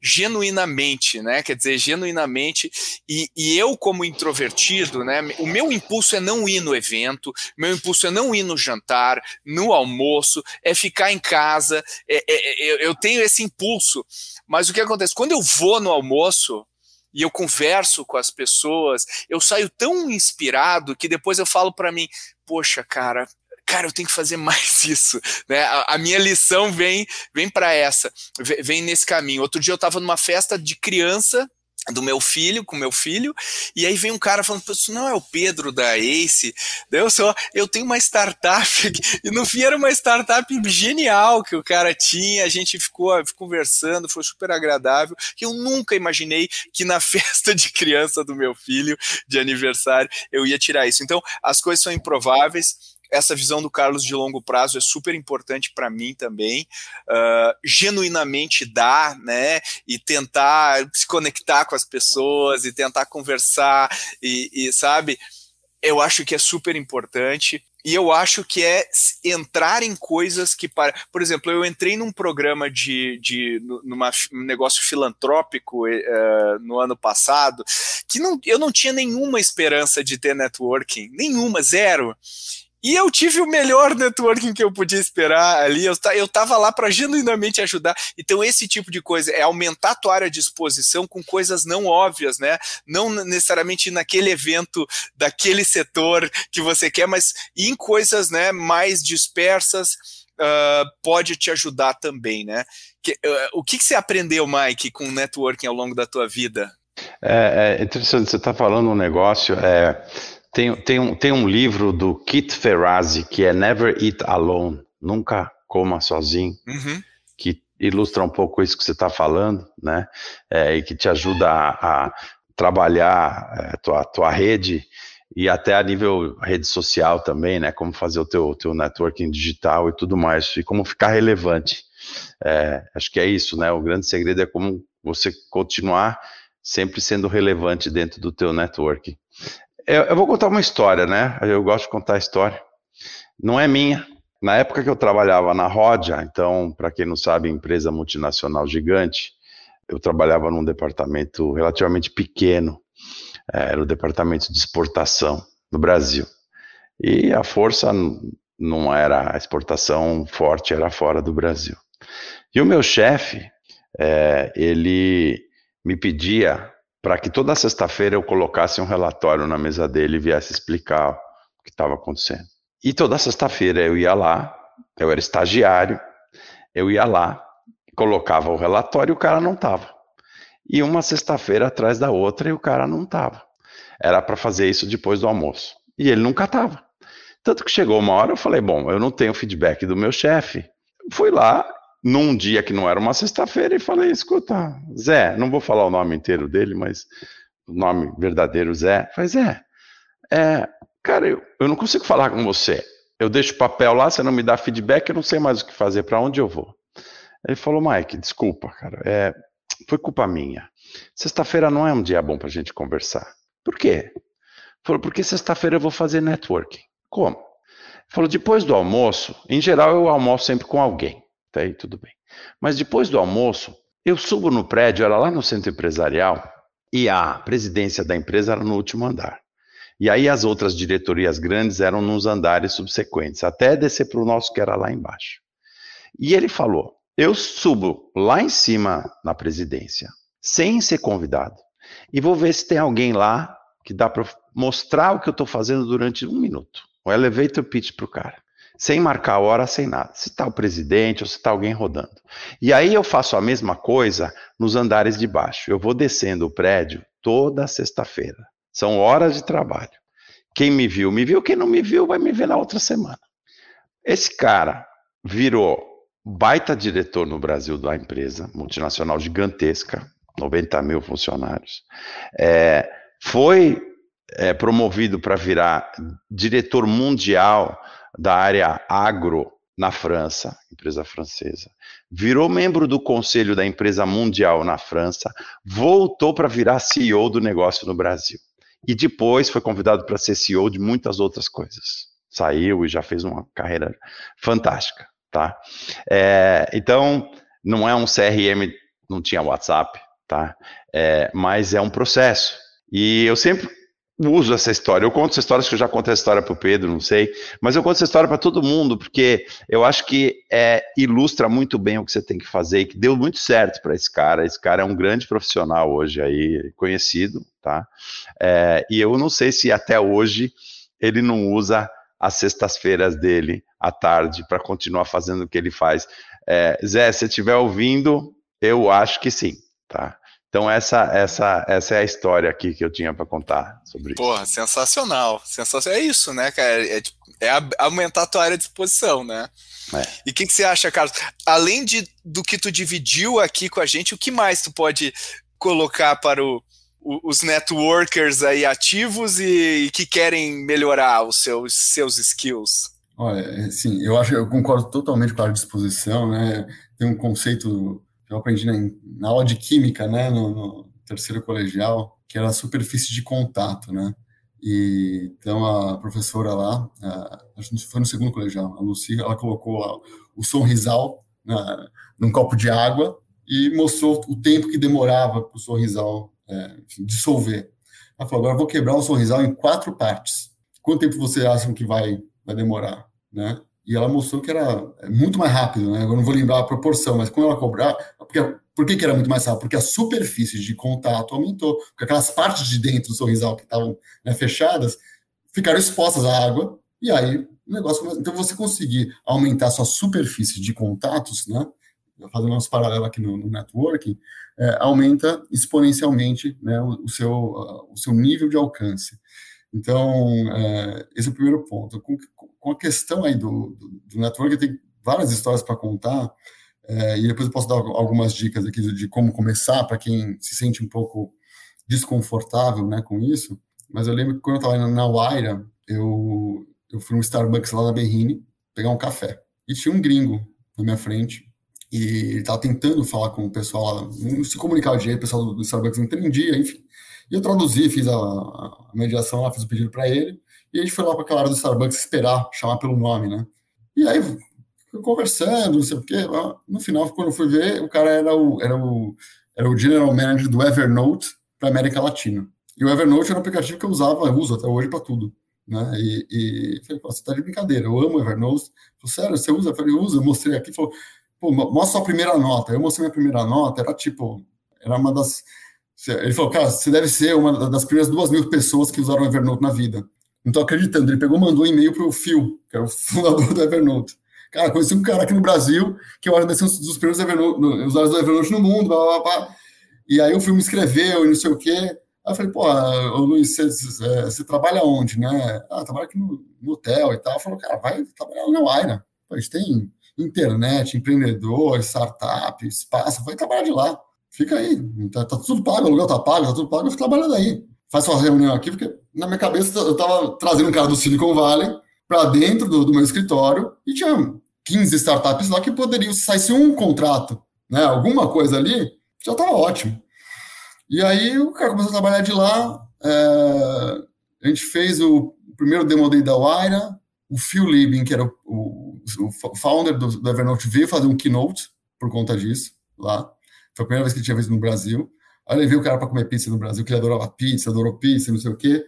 genuinamente, né? Quer dizer, genuinamente, e, e eu, como introvertido, né? O meu impulso é não ir no evento, meu impulso é não ir no jantar, no almoço almoço, é ficar em casa. É, é, é, eu tenho esse impulso. Mas o que acontece? Quando eu vou no almoço, e eu converso com as pessoas, eu saio tão inspirado que depois eu falo para mim, poxa, cara, cara, eu tenho que fazer mais isso, né? A, a minha lição vem vem para essa, vem nesse caminho. Outro dia eu estava numa festa de criança do meu filho, com meu filho, e aí vem um cara falando, isso não é o Pedro da Ace, eu só, eu tenho uma startup, e no fim era uma startup genial que o cara tinha, a gente ficou, conversando, foi super agradável, que eu nunca imaginei que na festa de criança do meu filho, de aniversário, eu ia tirar isso. Então, as coisas são improváveis, essa visão do Carlos de longo prazo é super importante para mim também. Uh, genuinamente dar, né? E tentar se conectar com as pessoas e tentar conversar e, e sabe? Eu acho que é super importante. E eu acho que é entrar em coisas que para. Por exemplo, eu entrei num programa de, de numa, um negócio filantrópico uh, no ano passado, que não, eu não tinha nenhuma esperança de ter networking, nenhuma, zero. E eu tive o melhor networking que eu podia esperar ali. Eu, eu tava lá para genuinamente ajudar. Então, esse tipo de coisa é aumentar a tua área de exposição com coisas não óbvias, né? Não necessariamente naquele evento daquele setor que você quer, mas em coisas né, mais dispersas. Uh, pode te ajudar também, né? Que, uh, o que, que você aprendeu, Mike, com networking ao longo da tua vida? É, é interessante, você está falando um negócio. É, tem, tem, um, tem um livro do Kit Ferrazzi que é Never Eat Alone, Nunca Coma Sozinho, uhum. que ilustra um pouco isso que você está falando, né? É, e que te ajuda a, a trabalhar a é, tua, tua rede e até a nível rede social também, né? Como fazer o teu, teu networking digital e tudo mais, e como ficar relevante. É, acho que é isso, né? O grande segredo é como você continuar sempre sendo relevante dentro do teu networking. Eu, eu vou contar uma história, né? Eu gosto de contar história. Não é minha. Na época que eu trabalhava na Rodia, então, para quem não sabe, empresa multinacional gigante, eu trabalhava num departamento relativamente pequeno, é, era o departamento de exportação no Brasil. E a força não era a exportação forte, era fora do Brasil. E o meu chefe, é, ele me pedia para que toda sexta-feira eu colocasse um relatório na mesa dele e viesse explicar o que estava acontecendo. E toda sexta-feira eu ia lá, eu era estagiário, eu ia lá, colocava o relatório e o cara não estava. E uma sexta-feira atrás da outra e o cara não estava. Era para fazer isso depois do almoço. E ele nunca estava. Tanto que chegou uma hora eu falei: bom, eu não tenho feedback do meu chefe. Fui lá num dia que não era uma sexta-feira e falei: escuta, Zé, não vou falar o nome inteiro dele, mas o nome verdadeiro Zé. Falei, Zé, é, cara, eu, eu não consigo falar com você. Eu deixo o papel lá, você não me dá feedback, eu não sei mais o que fazer, para onde eu vou. Ele falou, Mike, desculpa, cara, é, foi culpa minha. Sexta-feira não é um dia bom para a gente conversar. Por quê? Falou, porque sexta-feira eu vou fazer networking. Como? Falou, depois do almoço, em geral eu almoço sempre com alguém. Até aí tudo bem. Mas depois do almoço, eu subo no prédio, era lá no centro empresarial, e a presidência da empresa era no último andar. E aí as outras diretorias grandes eram nos andares subsequentes, até descer para o nosso que era lá embaixo. E ele falou: eu subo lá em cima na presidência, sem ser convidado, e vou ver se tem alguém lá que dá para mostrar o que eu estou fazendo durante um minuto. O elevator pitch para o cara sem marcar hora, sem nada. Se está o presidente ou se está alguém rodando. E aí eu faço a mesma coisa nos andares de baixo. Eu vou descendo o prédio toda sexta-feira. São horas de trabalho. Quem me viu, me viu. Quem não me viu, vai me ver na outra semana. Esse cara virou baita diretor no Brasil da empresa, multinacional gigantesca, 90 mil funcionários. É, foi é, promovido para virar diretor mundial da área agro na França, empresa francesa. Virou membro do conselho da empresa mundial na França, voltou para virar CEO do negócio no Brasil. E depois foi convidado para ser CEO de muitas outras coisas. Saiu e já fez uma carreira fantástica, tá? É, então, não é um CRM, não tinha WhatsApp, tá? É, mas é um processo. E eu sempre uso essa história. Eu conto essa história, acho que eu já contei essa história para o Pedro, não sei, mas eu conto essa história para todo mundo, porque eu acho que é, ilustra muito bem o que você tem que fazer e que deu muito certo para esse cara. Esse cara é um grande profissional hoje aí, conhecido, tá? É, e eu não sei se até hoje ele não usa as sextas-feiras dele à tarde para continuar fazendo o que ele faz. É, Zé, se estiver ouvindo, eu acho que sim, tá? Então essa essa essa é a história aqui que eu tinha para contar sobre Porra, isso. sensacional, sensacional. É isso, né, cara? É, é, é aumentar a tua área de exposição, né? É. E o que, que, você acha, Carlos? Além de, do que tu dividiu aqui com a gente, o que mais tu pode colocar para o, o, os networkers aí ativos e, e, que querem melhorar os seus, seus skills? Olha, sim, eu acho, eu concordo totalmente com a disposição, né? Tem um conceito eu aprendi na, na aula de química, né, no, no, terceiro colegial, que era a superfície de contato, né? E então a professora lá, a, acho que foi no segundo colegial, a Lucy, ela colocou o sorrisal na, num copo de água e mostrou o tempo que demorava para o sorrisal é, dissolver. Ela falou: agora vou quebrar o sorrisal em quatro partes. Quanto tempo você acha que vai, vai demorar, né? e ela mostrou que era é, muito mais rápido, né? Eu não vou lembrar a proporção, mas quando ela cobrar, porque, por que, que era muito mais rápido? Porque a superfície de contato aumentou, porque aquelas partes de dentro do sorrisal que estavam né, fechadas ficaram expostas à água, e aí o negócio. Então, você conseguir aumentar sua superfície de contatos, né? Fazendo nosso paralelo aqui no, no networking, é, aumenta exponencialmente né, o, o, seu, uh, o seu nível de alcance. Então, é, esse é o primeiro ponto. Com, com a questão aí do, do, do network, tem várias histórias para contar, é, e depois eu posso dar algumas dicas aqui de, como começar, para quem se sente um pouco desconfortável né, com isso. Mas eu lembro que quando eu estava na Waira, eu, eu fui no Starbucks lá na Berrine pegar um café. E tinha um gringo na minha frente, e ele estava tentando falar com o pessoal lá, não se comunicava direito, o pessoal do Starbucks não entendia, enfim. E eu traduzi, fiz a, a mediação lá, fiz o pedido para ele, e a gente foi lá para aquela área do Starbucks esperar, chamar pelo nome, né? E aí, conversando, não sei o quê. No final, quando fui ver, o cara era o, era o, era o General Manager do Evernote para América Latina. E o Evernote era um aplicativo que eu usava, eu uso até hoje para tudo. Né? E, e falei, você tá de brincadeira, eu amo Evernote. Falei, sério, você usa? Eu falei, usa, eu mostrei aqui, falou, pô, mostra a primeira nota. Eu mostrei minha primeira nota, era tipo, era uma das. Ele falou, cara, você deve ser uma das primeiras duas mil pessoas que usaram o Evernote na vida. Não tô acreditando. Ele pegou mandou um e-mail para o Phil, que é o fundador do Evernote. Cara, conheci um cara aqui no Brasil, que eu um dos primeiros usuários do Evernote no mundo, blá, blá, blá. E aí o Phil me escreveu e não sei o quê. Aí eu falei, pô, Luiz, você, você, trabalha onde, né? Ah, trabalha aqui no, no hotel e tal. Falou, cara, vai trabalhar na Waira. A gente tem internet, empreendedor, startup, espaço, vai trabalhar de lá. Fica aí, tá, tá tudo pago, o aluguel tá pago, tá tudo pago, fica trabalhando aí. Faz sua reunião aqui, porque na minha cabeça eu estava trazendo um cara do Silicon Valley para dentro do, do, meu escritório e tinha 15 startups lá que poderiam, se saísse um contrato, né, alguma coisa ali, já estava ótimo. E aí o cara começou a trabalhar de lá, é, a gente fez o primeiro demo day da Waira, o Phil Liebing, que era o, o, o founder do, do, Evernote, veio fazer um keynote por conta disso lá. Foi a primeira vez que ele tinha visto no Brasil. Aí levei o cara para comer pizza no Brasil, que ele adorava pizza, adorou pizza, não sei o quê.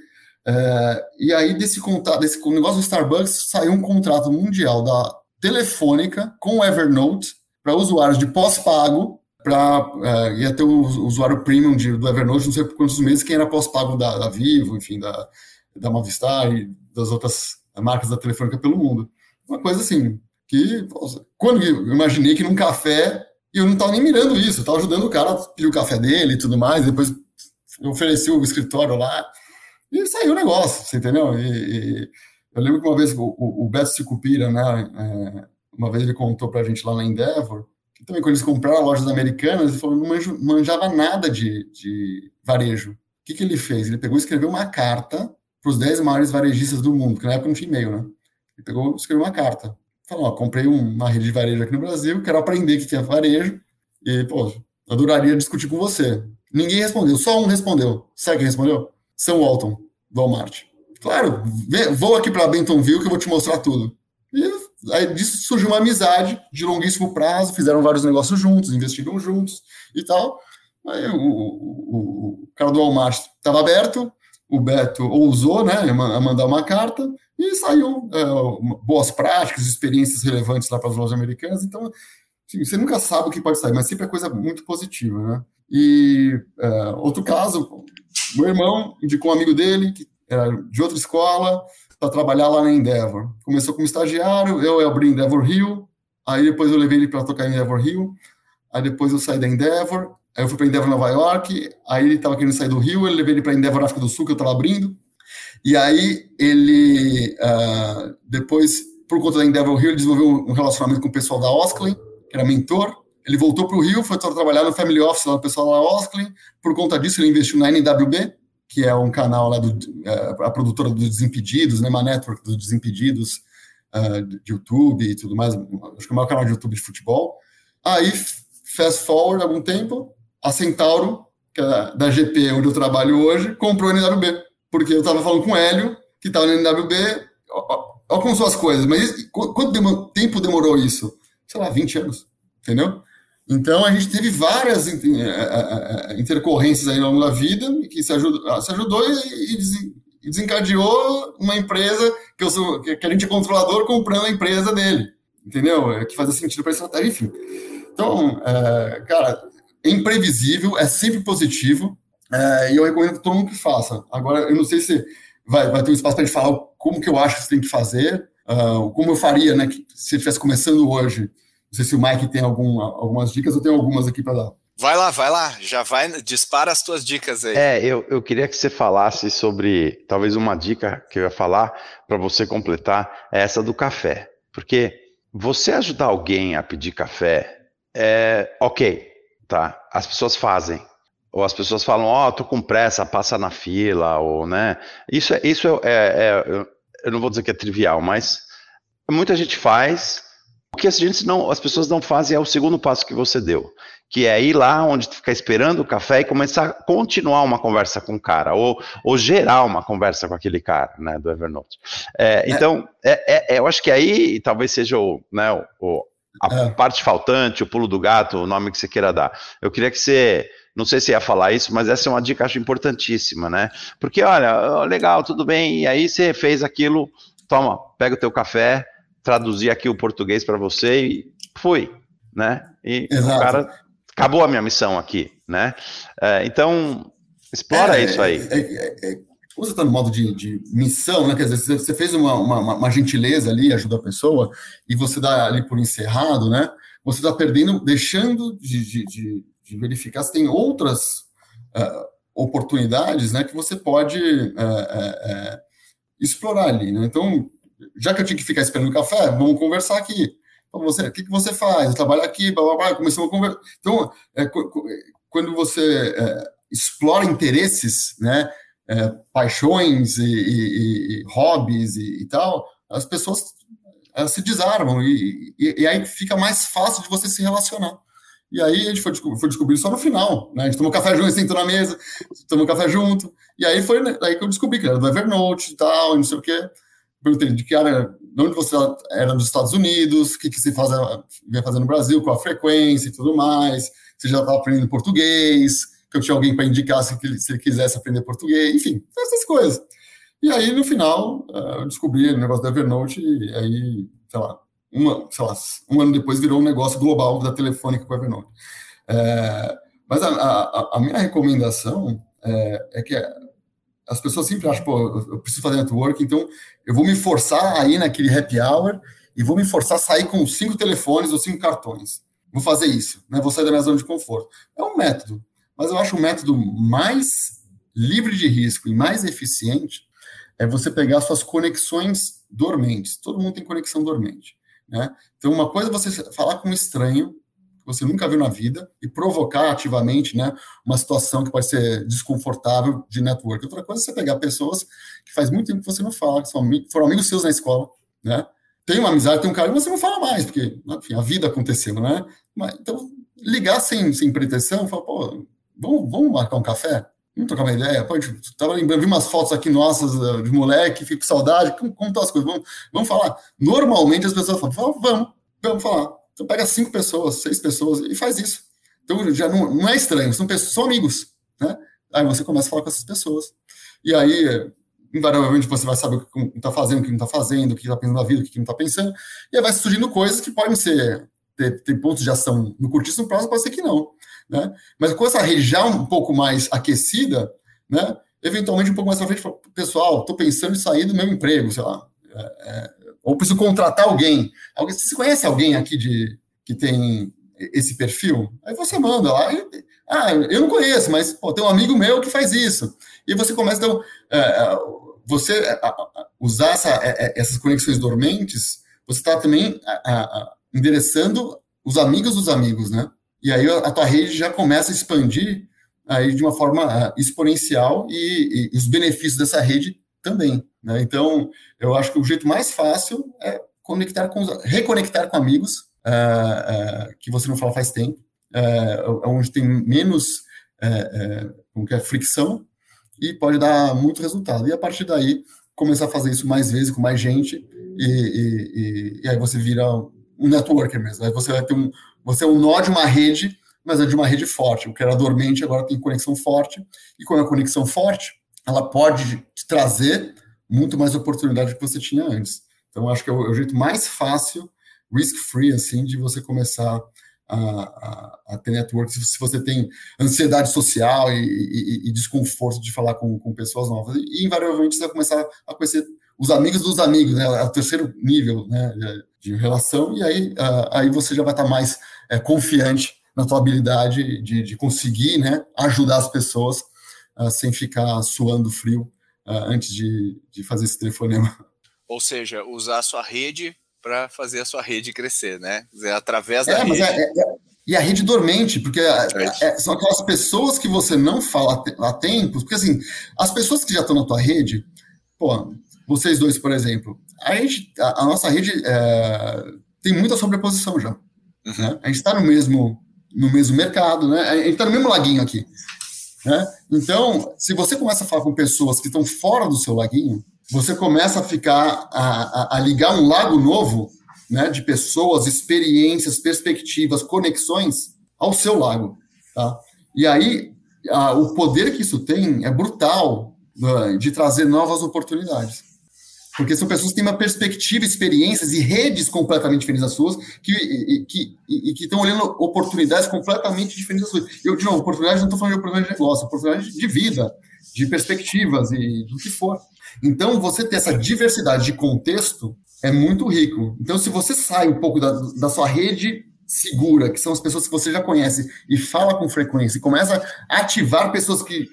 É, e aí, desse contrato, desse negócio do Starbucks, saiu um contrato mundial da Telefônica com Evernote para usuários de pós-pago, para é, ia ter o usuário premium de, do Evernote, não sei por quantos meses, quem era pós-pago da, da, Vivo, enfim, da, da Movistar e das outras marcas da Telefônica pelo mundo. Uma coisa assim, que quando eu imaginei que num café, eu não estava nem mirando isso, eu estava ajudando o cara a pedir o café dele e tudo mais, depois ofereci o escritório lá, e saiu o negócio, você entendeu? E, e eu lembro que uma vez o, o, Beto Sicupira, né, é, uma vez ele contou para a gente lá na Endeavor, também quando eles compraram lojas americanas, ele falou, não manjava nada de, de varejo. O que, que ele fez? Ele pegou e escreveu uma carta para os 10 maiores varejistas do mundo, que na época não tinha e-mail, né? Ele pegou e escreveu uma carta. Falou, ó, comprei uma rede de varejo aqui no Brasil, quero aprender o que é varejo, e, pô, adoraria discutir com você. Ninguém respondeu, só um respondeu. Sabe quem respondeu? Sam Walton, do Walmart. Claro, vou aqui para Bentonville que eu vou te mostrar tudo. E aí disso surgiu uma amizade de longuíssimo prazo, fizeram vários negócios juntos, investiram juntos e tal. Aí o, o, o cara do Walmart estava aberto, o Beto ousou né, a mandar uma carta e saiu é, boas práticas, experiências relevantes lá para as lojas americanas. Então, assim, você nunca sabe o que pode sair, mas sempre é coisa muito positiva. Né? E é, outro caso, meu irmão indicou um amigo dele, que era de outra escola, para trabalhar lá na Endeavor. Começou como estagiário, eu abri Endeavor Rio, aí depois eu levei ele para tocar em Endeavor Rio, aí depois eu saí da Endeavor, aí eu fui para Endeavor Nova York, aí ele estava querendo sair do Rio, eu levei ele para Endeavor África do Sul, que eu estava abrindo, e aí ele, uh, depois, por conta da Endeavor Rio, ele desenvolveu um relacionamento com o pessoal da Osklin, que era mentor, ele voltou para o Rio, foi trabalhar no Family Office lá, o pessoal da Osklin, por conta disso ele investiu na NWB, que é um canal lá do, uh, a produtora dos Desimpedidos, né, uma network dos Desimpedidos, uh, de YouTube e tudo mais, acho que é o maior canal de YouTube de futebol. Aí, fast forward algum tempo, a Centauro, que é da GP, onde eu trabalho hoje, comprou a NWB, porque eu estava falando com o Hélio, que estava na NWB, olha como são as coisas, mas quanto tempo demorou isso? Sei lá, 20 anos, entendeu? Então a gente teve várias eh, eh, eh, intercorrências aí ao longo da vida que se ajudou, ah, se ajudou e, desencadeou uma empresa que eu sou, que a gente é controlador comprando a empresa dele, entendeu? Que fazia sentido para estratégia, enfim. Então, é, cara, é imprevisível, é sempre positivo é, e eu recomendo que todo mundo que faça. Agora, eu não sei se vai, vai ter um espaço para a gente falar como que eu acho que você tem que fazer, uh, como eu faria, né, se estivesse começando hoje sei se o Mike tem algum, algumas dicas, eu tenho algumas aqui para dar. Vai lá, vai lá, já vai, dispara as tuas dicas aí. É, eu, eu queria que você falasse sobre, talvez uma dica que eu ia falar para você completar, é essa do café. Porque você ajudar alguém a pedir café é ok, tá? As pessoas fazem. Ou as pessoas falam, ó, oh, tô com pressa, passa na fila, ou, né? Isso, é, isso é, é, é eu não vou dizer que é trivial, mas muita gente faz, o que a gente não, as pessoas não fazem é o segundo passo que você deu, que é ir lá onde ficar esperando o café e começar a continuar uma conversa com o cara, ou, ou gerar uma conversa com aquele cara, né, do Evernote. É, é. Então, é, é, eu acho que aí talvez seja o, né, o, a é. parte faltante, o pulo do gato, o nome que você queira dar. Eu queria que você não sei se ia falar isso, mas essa é uma dica acho importantíssima, né? Porque olha, legal, tudo bem, e aí você fez aquilo, toma, pega o teu café, traduzir aqui o português para você e fui, né? E Exato. o cara acabou a minha missão aqui, né? É, então explora é, isso aí. É, é, é você está no modo de, de, missão, né? Quer dizer, você fez uma, uma, uma, gentileza ali, ajuda a pessoa, e você dá ali por encerrado, né? Você está perdendo, deixando de, de, de, de, verificar se tem outras uh, oportunidades, né? Que você pode uh, uh, explorar ali, né? Então, já que eu tinha que ficar esperando o café, vamos conversar aqui. Então, você, o que, que você faz? Eu trabalho aqui, blá, blá, blá, começamos a conversar. Então, é, quando você é, explora interesses, né, é, paixões e, e, e hobbies e, e, tal, as pessoas elas se desarmam e, e, aí fica mais fácil de você se relacionar. E aí a gente foi, foi descobrir só no final, né? A gente tomou café junto, sentou na mesa, tomou café junto, e aí foi né, aí que eu descobri que era do Evernote e tal, e não sei o quê perguntei de que área, de onde você era nos Estados Unidos, o que, que você faz, vinha fazer no Brasil, qual a frequência e tudo mais, se já estava aprendendo português, que eu tinha alguém para indicar se, se ele quisesse aprender português, enfim, essas coisas. E aí, no final, eh, eu descobri o negócio da Evernote, e aí, sei lá, uma, sei lá, um ano depois virou um negócio global da Telefônica com a Evernote. É, mas a, a, a, minha recomendação é, é que as pessoas sempre acham, pô, eu preciso fazer network, então eu vou me forçar a ir naquele happy hour e vou me forçar a sair com cinco telefones ou cinco cartões. Vou fazer isso, né? Vou sair da minha zona de conforto. É um método, mas eu acho o método mais livre de risco e mais eficiente é você pegar suas conexões dormentes. Todo mundo tem conexão dormente, né? Então, uma coisa é você falar com um estranho, que você nunca viu na vida e provocar ativamente, né, uma situação que pode ser desconfortável de network. Outra coisa é você pegar pessoas que faz muito tempo que você não fala, que foram amigos seus na escola, né? Tem uma amizade, tem um cara que você não fala mais, porque, enfim, a vida aconteceu, né? Mas, então, ligar sem, sem pretensão, falar, pô, vamos, vamos marcar um café? Vamos trocar uma ideia? Pode, tava lembrando, vi umas fotos aqui nossas eh, de moleque, fico com saudade, como, como estão as coisas? Vamos, vamos falar. Normalmente as pessoas falam, vamos, vamos falar. Então pega cinco pessoas, seis pessoas e faz isso. Então já não, não é estranho, são, pessoas, são amigos, né? Aí você começa a falar com essas pessoas. E aí, invariavelmente, você vai saber o que está fazendo, o que não está fazendo, o que está pensando na vida, o que não está pensando. E aí vai surgindo coisas que podem ser, ter, ter pontos de ação no curtíssimo prazo, pode ser que não. Né? Mas com essa já um pouco mais aquecida, né? eventualmente um pouco mais para frente, pessoal, estou pensando em sair do meu emprego, sei lá, ou preciso contratar alguém. alguém. Você conhece alguém aqui de, que tem esse perfil? Aí você manda lá, ah, eu não conheço, mas pô, tem um amigo meu que faz isso. E você começa, então, é, é você usar essa, é, essas conexões dormentes, você está também endereçando os amigos dos amigos, né? e aí a tua rede já começa a expandir aí de uma forma exponencial e, e, os benefícios dessa rede também. Né? Então, eu acho que o jeito mais fácil é conectar com, reconectar com amigos uh, uh, que você não fala faz tempo, onde tem menos como que é, fricção e pode dar muito resultado. E a partir daí, começar a fazer isso mais vezes com mais gente e, e, e aí você vira um networker mesmo. Aí você vai ter um, você é um nó de uma rede, mas é de uma rede forte. O que era dormente agora tem conexão forte. E com a conexão forte, ela pode te trazer muito mais oportunidade do que você tinha antes. Então, acho que é o, é o jeito mais fácil, risk-free, assim, de você começar a, a, a, ter network. Se, você tem ansiedade social e, e, e desconforto de falar com, com, pessoas novas. E, invariavelmente, você vai começar a conhecer os amigos dos amigos, né? É o terceiro nível né, de relação. E aí, aí você já vai estar mais é, confiante na tua habilidade de, de conseguir né, ajudar as pessoas uh, sem ficar suando frio uh, antes de, de fazer esse telefonema. Ou seja, usar a sua rede para fazer a sua rede crescer, né? Dizer, através da é, rede. É, é, é, e a rede dormente, porque é, é, são aquelas pessoas que você não fala há tempos, porque assim, as pessoas que já estão na tua rede, pô, vocês dois, por exemplo, a, gente, a, a nossa rede tem muita sobreposição já. Uhum. Né? A gente está no mesmo, no mesmo mercado, né? A gente está no mesmo laguinho aqui. Né? Então, se você começa a falar com pessoas que estão fora do seu laguinho, você começa a ficar a, a, a ligar um lago novo, né? De pessoas, experiências, perspectivas, conexões ao seu lago, tá? E aí a, o poder que isso tem é brutal né? de trazer novas oportunidades. Porque são pessoas que têm uma perspectiva, experiências e redes completamente diferentes das suas, que, e, que, que estão olhando oportunidades completamente diferentes das suas. Eu, de novo, oportunidades não estou falando de oportunidade de negócio, oportunidade de vida, de perspectivas e do que for. Então, você ter essa diversidade de contexto é muito rico. Então, se você sai um pouco da, da sua rede segura, que são as pessoas que você já conhece, e fala com frequência, e começa a ativar pessoas que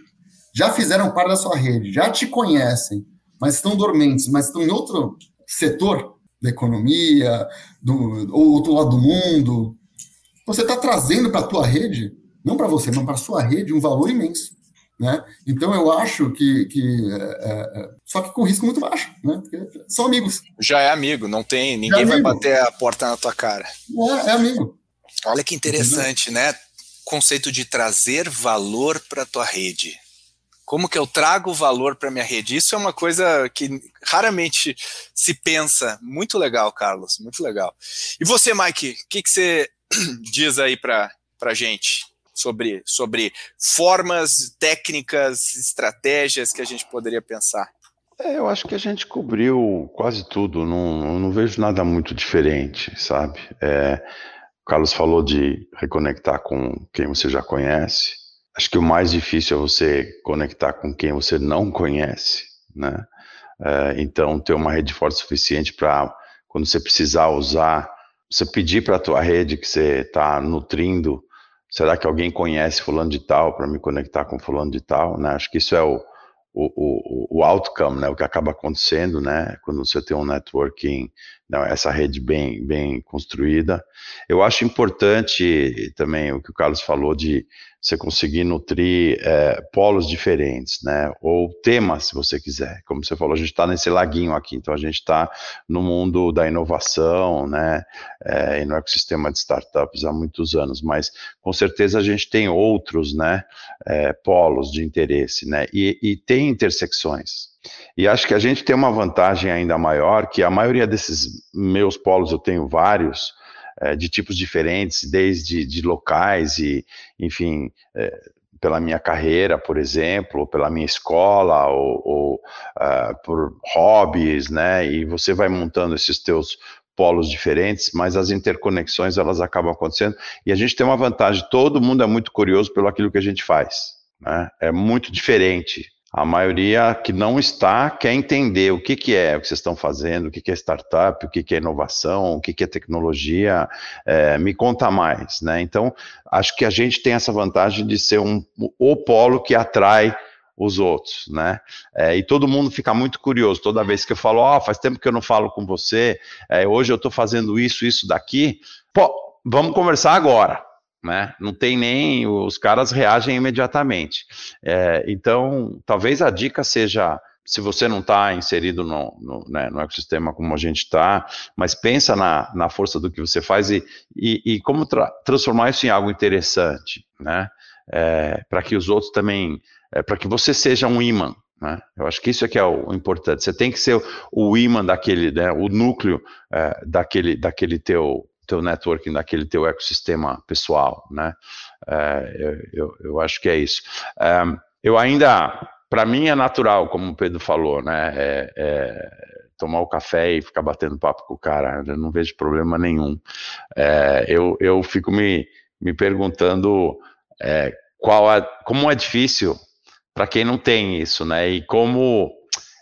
já fizeram parte da sua rede, já te conhecem, mas estão dormentes, mas estão em outro setor da economia, do ou outro lado do mundo, você está trazendo para a tua rede, não para você, mas para a sua rede, um valor imenso. Né? Então eu acho que, que é, é, é só que com risco muito baixo, né? Porque são amigos. Já é amigo, não tem, ninguém é vai bater a porta na tua cara. É, é amigo. Olha que interessante, Entendeu? né? Conceito de trazer valor para tua rede. Como que eu trago valor para minha rede? Isso é uma coisa que raramente se pensa. Muito legal, Carlos, muito legal. E você, Mike, o que, que você diz aí para a gente sobre, sobre formas, técnicas, estratégias que a gente poderia pensar? É, eu acho que a gente cobriu quase tudo, não, não vejo nada muito diferente, sabe? É, o Carlos falou de reconectar com quem você já conhece, Acho que o mais difícil é você conectar com quem você não conhece, né? É, então, ter uma rede forte suficiente para, quando você precisar usar, você pedir para a tua rede que você está nutrindo, será que alguém conhece fulano de tal para me conectar com fulano de tal, né? Acho que isso é o, o, o, o outcome, né? O que acaba acontecendo, né? Quando você tem um networking não, essa rede bem, bem construída. Eu acho importante também o que o Carlos falou de você conseguir nutrir é, polos diferentes, né? Ou temas, se você quiser. Como você falou, a gente está nesse laguinho aqui, então a gente está no mundo da inovação, né? É, e no ecossistema de startups há muitos anos, mas com certeza a gente tem outros, né? É, polos de interesse, né? E, e tem intersecções. E acho que a gente tem uma vantagem ainda maior, que a maioria desses meus polos, eu tenho vários, é, de tipos diferentes, desde de locais e, enfim, é, pela minha carreira, por exemplo, pela minha escola, ou, ou uh, por hobbies, né? E você vai montando esses teus polos diferentes, mas as interconexões elas acabam acontecendo. E a gente tem uma vantagem: todo mundo é muito curioso pelo aquilo que a gente faz. Né? É muito diferente a maioria que não está quer entender o que, que é o que vocês estão fazendo, o que, que é startup, o que, que é inovação, o que, que é tecnologia. É, me conta mais, né? Então, acho que a gente tem essa vantagem de ser um, o polo que atrai os outros, né? É, e todo mundo fica muito curioso toda vez que eu falo, ó, oh, faz tempo que eu não falo com você, é, hoje eu estou fazendo isso, isso daqui. Pô, vamos conversar agora né? Não tem nem os caras reagem imediatamente. É, então, talvez a dica seja se você não está inserido no, no, né, no, ecossistema como a gente está, mas pensa na, na força do que você faz e, e, e como tra transformar isso em algo interessante, né? É, para que os outros também, é, para que você seja um imã, né? Eu acho que isso é que é o, importante. Você tem que ser o, o imã daquele, né, o núcleo é, daquele, daquele teu teu networking, daquele teu ecossistema pessoal, né? É, eu, eu, acho que é isso. É, eu ainda, para mim é natural, como o Pedro falou, né? É, é, tomar o café e ficar batendo papo com o cara, eu não vejo problema nenhum. É, eu, eu fico me, me perguntando é, qual como é difícil para quem não tem isso, né? E como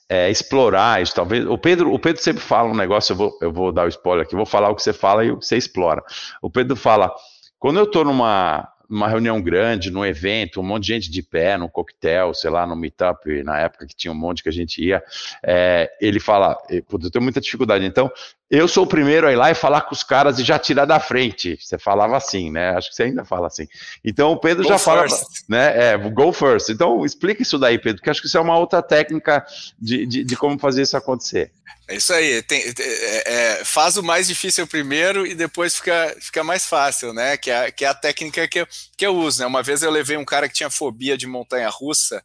é, explorar isso. Talvez o Pedro, o Pedro sempre fala um negócio. Eu vou, eu vou dar o spoiler aqui. Vou falar o que você fala e o que você explora. O Pedro fala: quando eu estou numa numa reunião grande, num evento, um monte de gente de pé, num coquetel, sei lá, no meetup, na época que tinha um monte que a gente ia, é, ele fala, eu tenho muita dificuldade, então eu sou o primeiro a ir lá e falar com os caras e já tirar da frente. Você falava assim, né? Acho que você ainda fala assim. Então o Pedro go já fala, né? É, go first. Então explica isso daí, Pedro, que acho que isso é uma outra técnica de, de, de como fazer isso acontecer. É isso aí, tem, é, é, faz o mais difícil primeiro e depois fica, fica mais fácil, né? Que é, que é a técnica que eu, que eu uso, né? Uma vez eu levei um cara que tinha fobia de montanha russa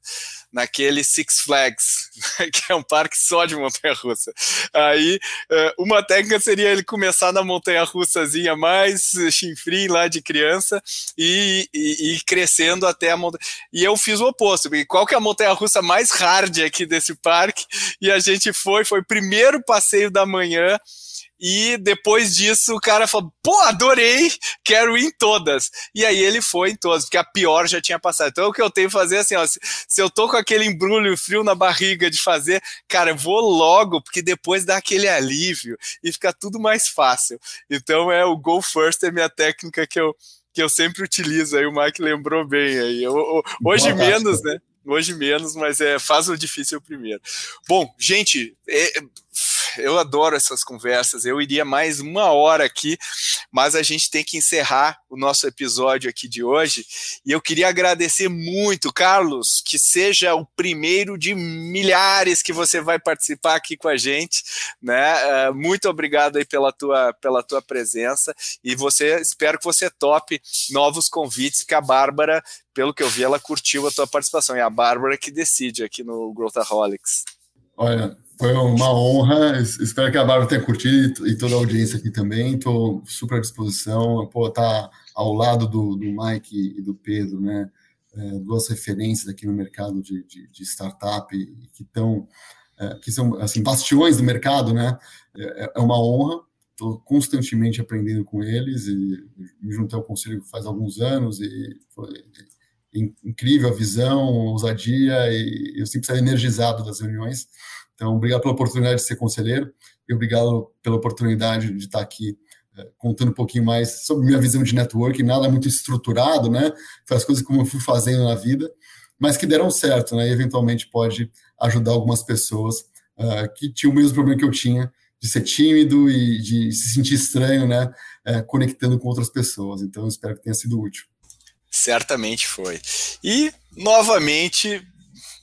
naquele Six Flags, que é um parque só de montanha-russa. Aí, eh, uma técnica seria ele começar na montanha-russazinha mais chinfrim lá de criança e, e, crescendo até a montanha. E eu fiz o oposto, qual que é a montanha-russa mais hard aqui desse parque? E a gente foi, foi o primeiro passeio da manhã, e depois disso o cara falou: pô, adorei, quero ir em todas. E aí ele foi em todas, porque a pior já tinha passado. Então o que eu tenho que fazer é assim: ó, se, se eu tô com aquele embrulho frio na barriga de fazer, cara, eu vou logo, porque depois dá aquele alívio e fica tudo mais fácil. Então é o go first, é minha técnica que eu, que eu sempre utilizo. Aí o Mike lembrou bem aí. Eu, hoje menos, né? Hoje menos, mas é faz o difícil primeiro. Bom, gente, é, eu adoro essas conversas. Eu iria mais uma hora aqui, mas a gente tem que encerrar o nosso episódio aqui de hoje. E eu queria agradecer muito, Carlos, que seja o primeiro de milhares que você vai participar aqui com a gente, né? É, muito obrigado aí pela tua, pela tua presença e você espero que você tope novos convites que a Bárbara, pelo que eu vi, ela curtiu a tua participação. E a Bárbara que decide aqui no Growthaholics. Olha, foi uma honra. Espero que a Bárbara tenha curtido e toda a audiência aqui também. Estou super à disposição. Pô, tá ao lado do, do Mike e do Pedro, né? É, duas referências aqui no mercado de, de, de startup que estão é, que são assim bastiões do mercado, né? É, é uma honra. Estou constantemente aprendendo com eles e me juntei ao conselho faz alguns anos e foi incrível a visão, a ousadia e eu sempre saio energizado das reuniões. Então, obrigado pela oportunidade de ser conselheiro e obrigado pela oportunidade de estar aqui é, contando um pouquinho mais sobre minha visão de network, nada muito estruturado, né? Foi as coisas como eu fui fazendo na vida, mas que deram certo, né? E eventualmente pode ajudar algumas pessoas uh, que tinham o mesmo problema que eu tinha, de ser tímido e de se sentir estranho, né? É, conectando com outras pessoas. Então, espero que tenha sido útil. Certamente foi. E, novamente,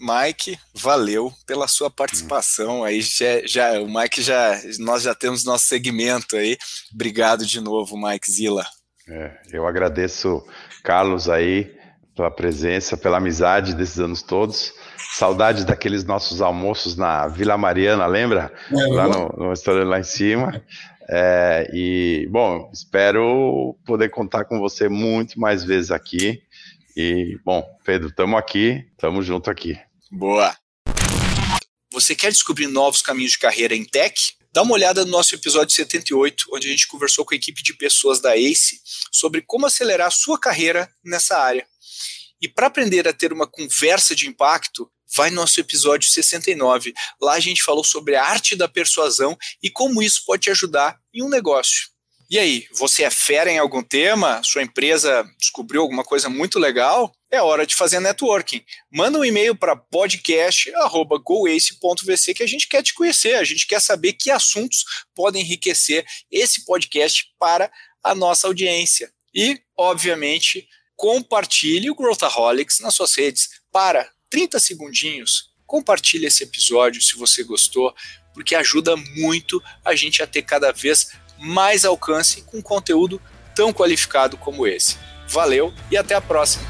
Mike, valeu pela sua participação. Aí já, já, o Mike já, nós já temos nosso segmento aí. Obrigado de novo, Mike Zila. É, eu agradeço, Carlos, aí, pela presença, pela amizade desses anos todos. Saudades daqueles nossos almoços na Vila Mariana, lembra? É, lá no, no restaurante lá em cima. É, e, bom, espero poder contar com você muito mais vezes aqui. E, bom, Pedro, estamos aqui, estamos junto aqui. Boa! Você quer descobrir novos caminhos de carreira em tech? Dá uma olhada no nosso episódio 78, onde a gente conversou com a equipe de pessoas da ACE sobre como acelerar a sua carreira nessa área. E para aprender a ter uma conversa de impacto, vai no nosso episódio 69. Lá a gente falou sobre a arte da persuasão e como isso pode te ajudar em um negócio. E aí, você é fera em algum tema? Sua empresa descobriu alguma coisa muito legal? É hora de fazer networking. Manda um e-mail para podcast@goace.vc que a gente quer te conhecer, a gente quer saber que assuntos podem enriquecer esse podcast para a nossa audiência. E, obviamente, compartilhe o Growthaholics nas suas redes. Para 30 segundinhos, compartilhe esse episódio se você gostou, porque ajuda muito a gente a ter cada vez mais alcance com conteúdo tão qualificado como esse. Valeu e até a próxima!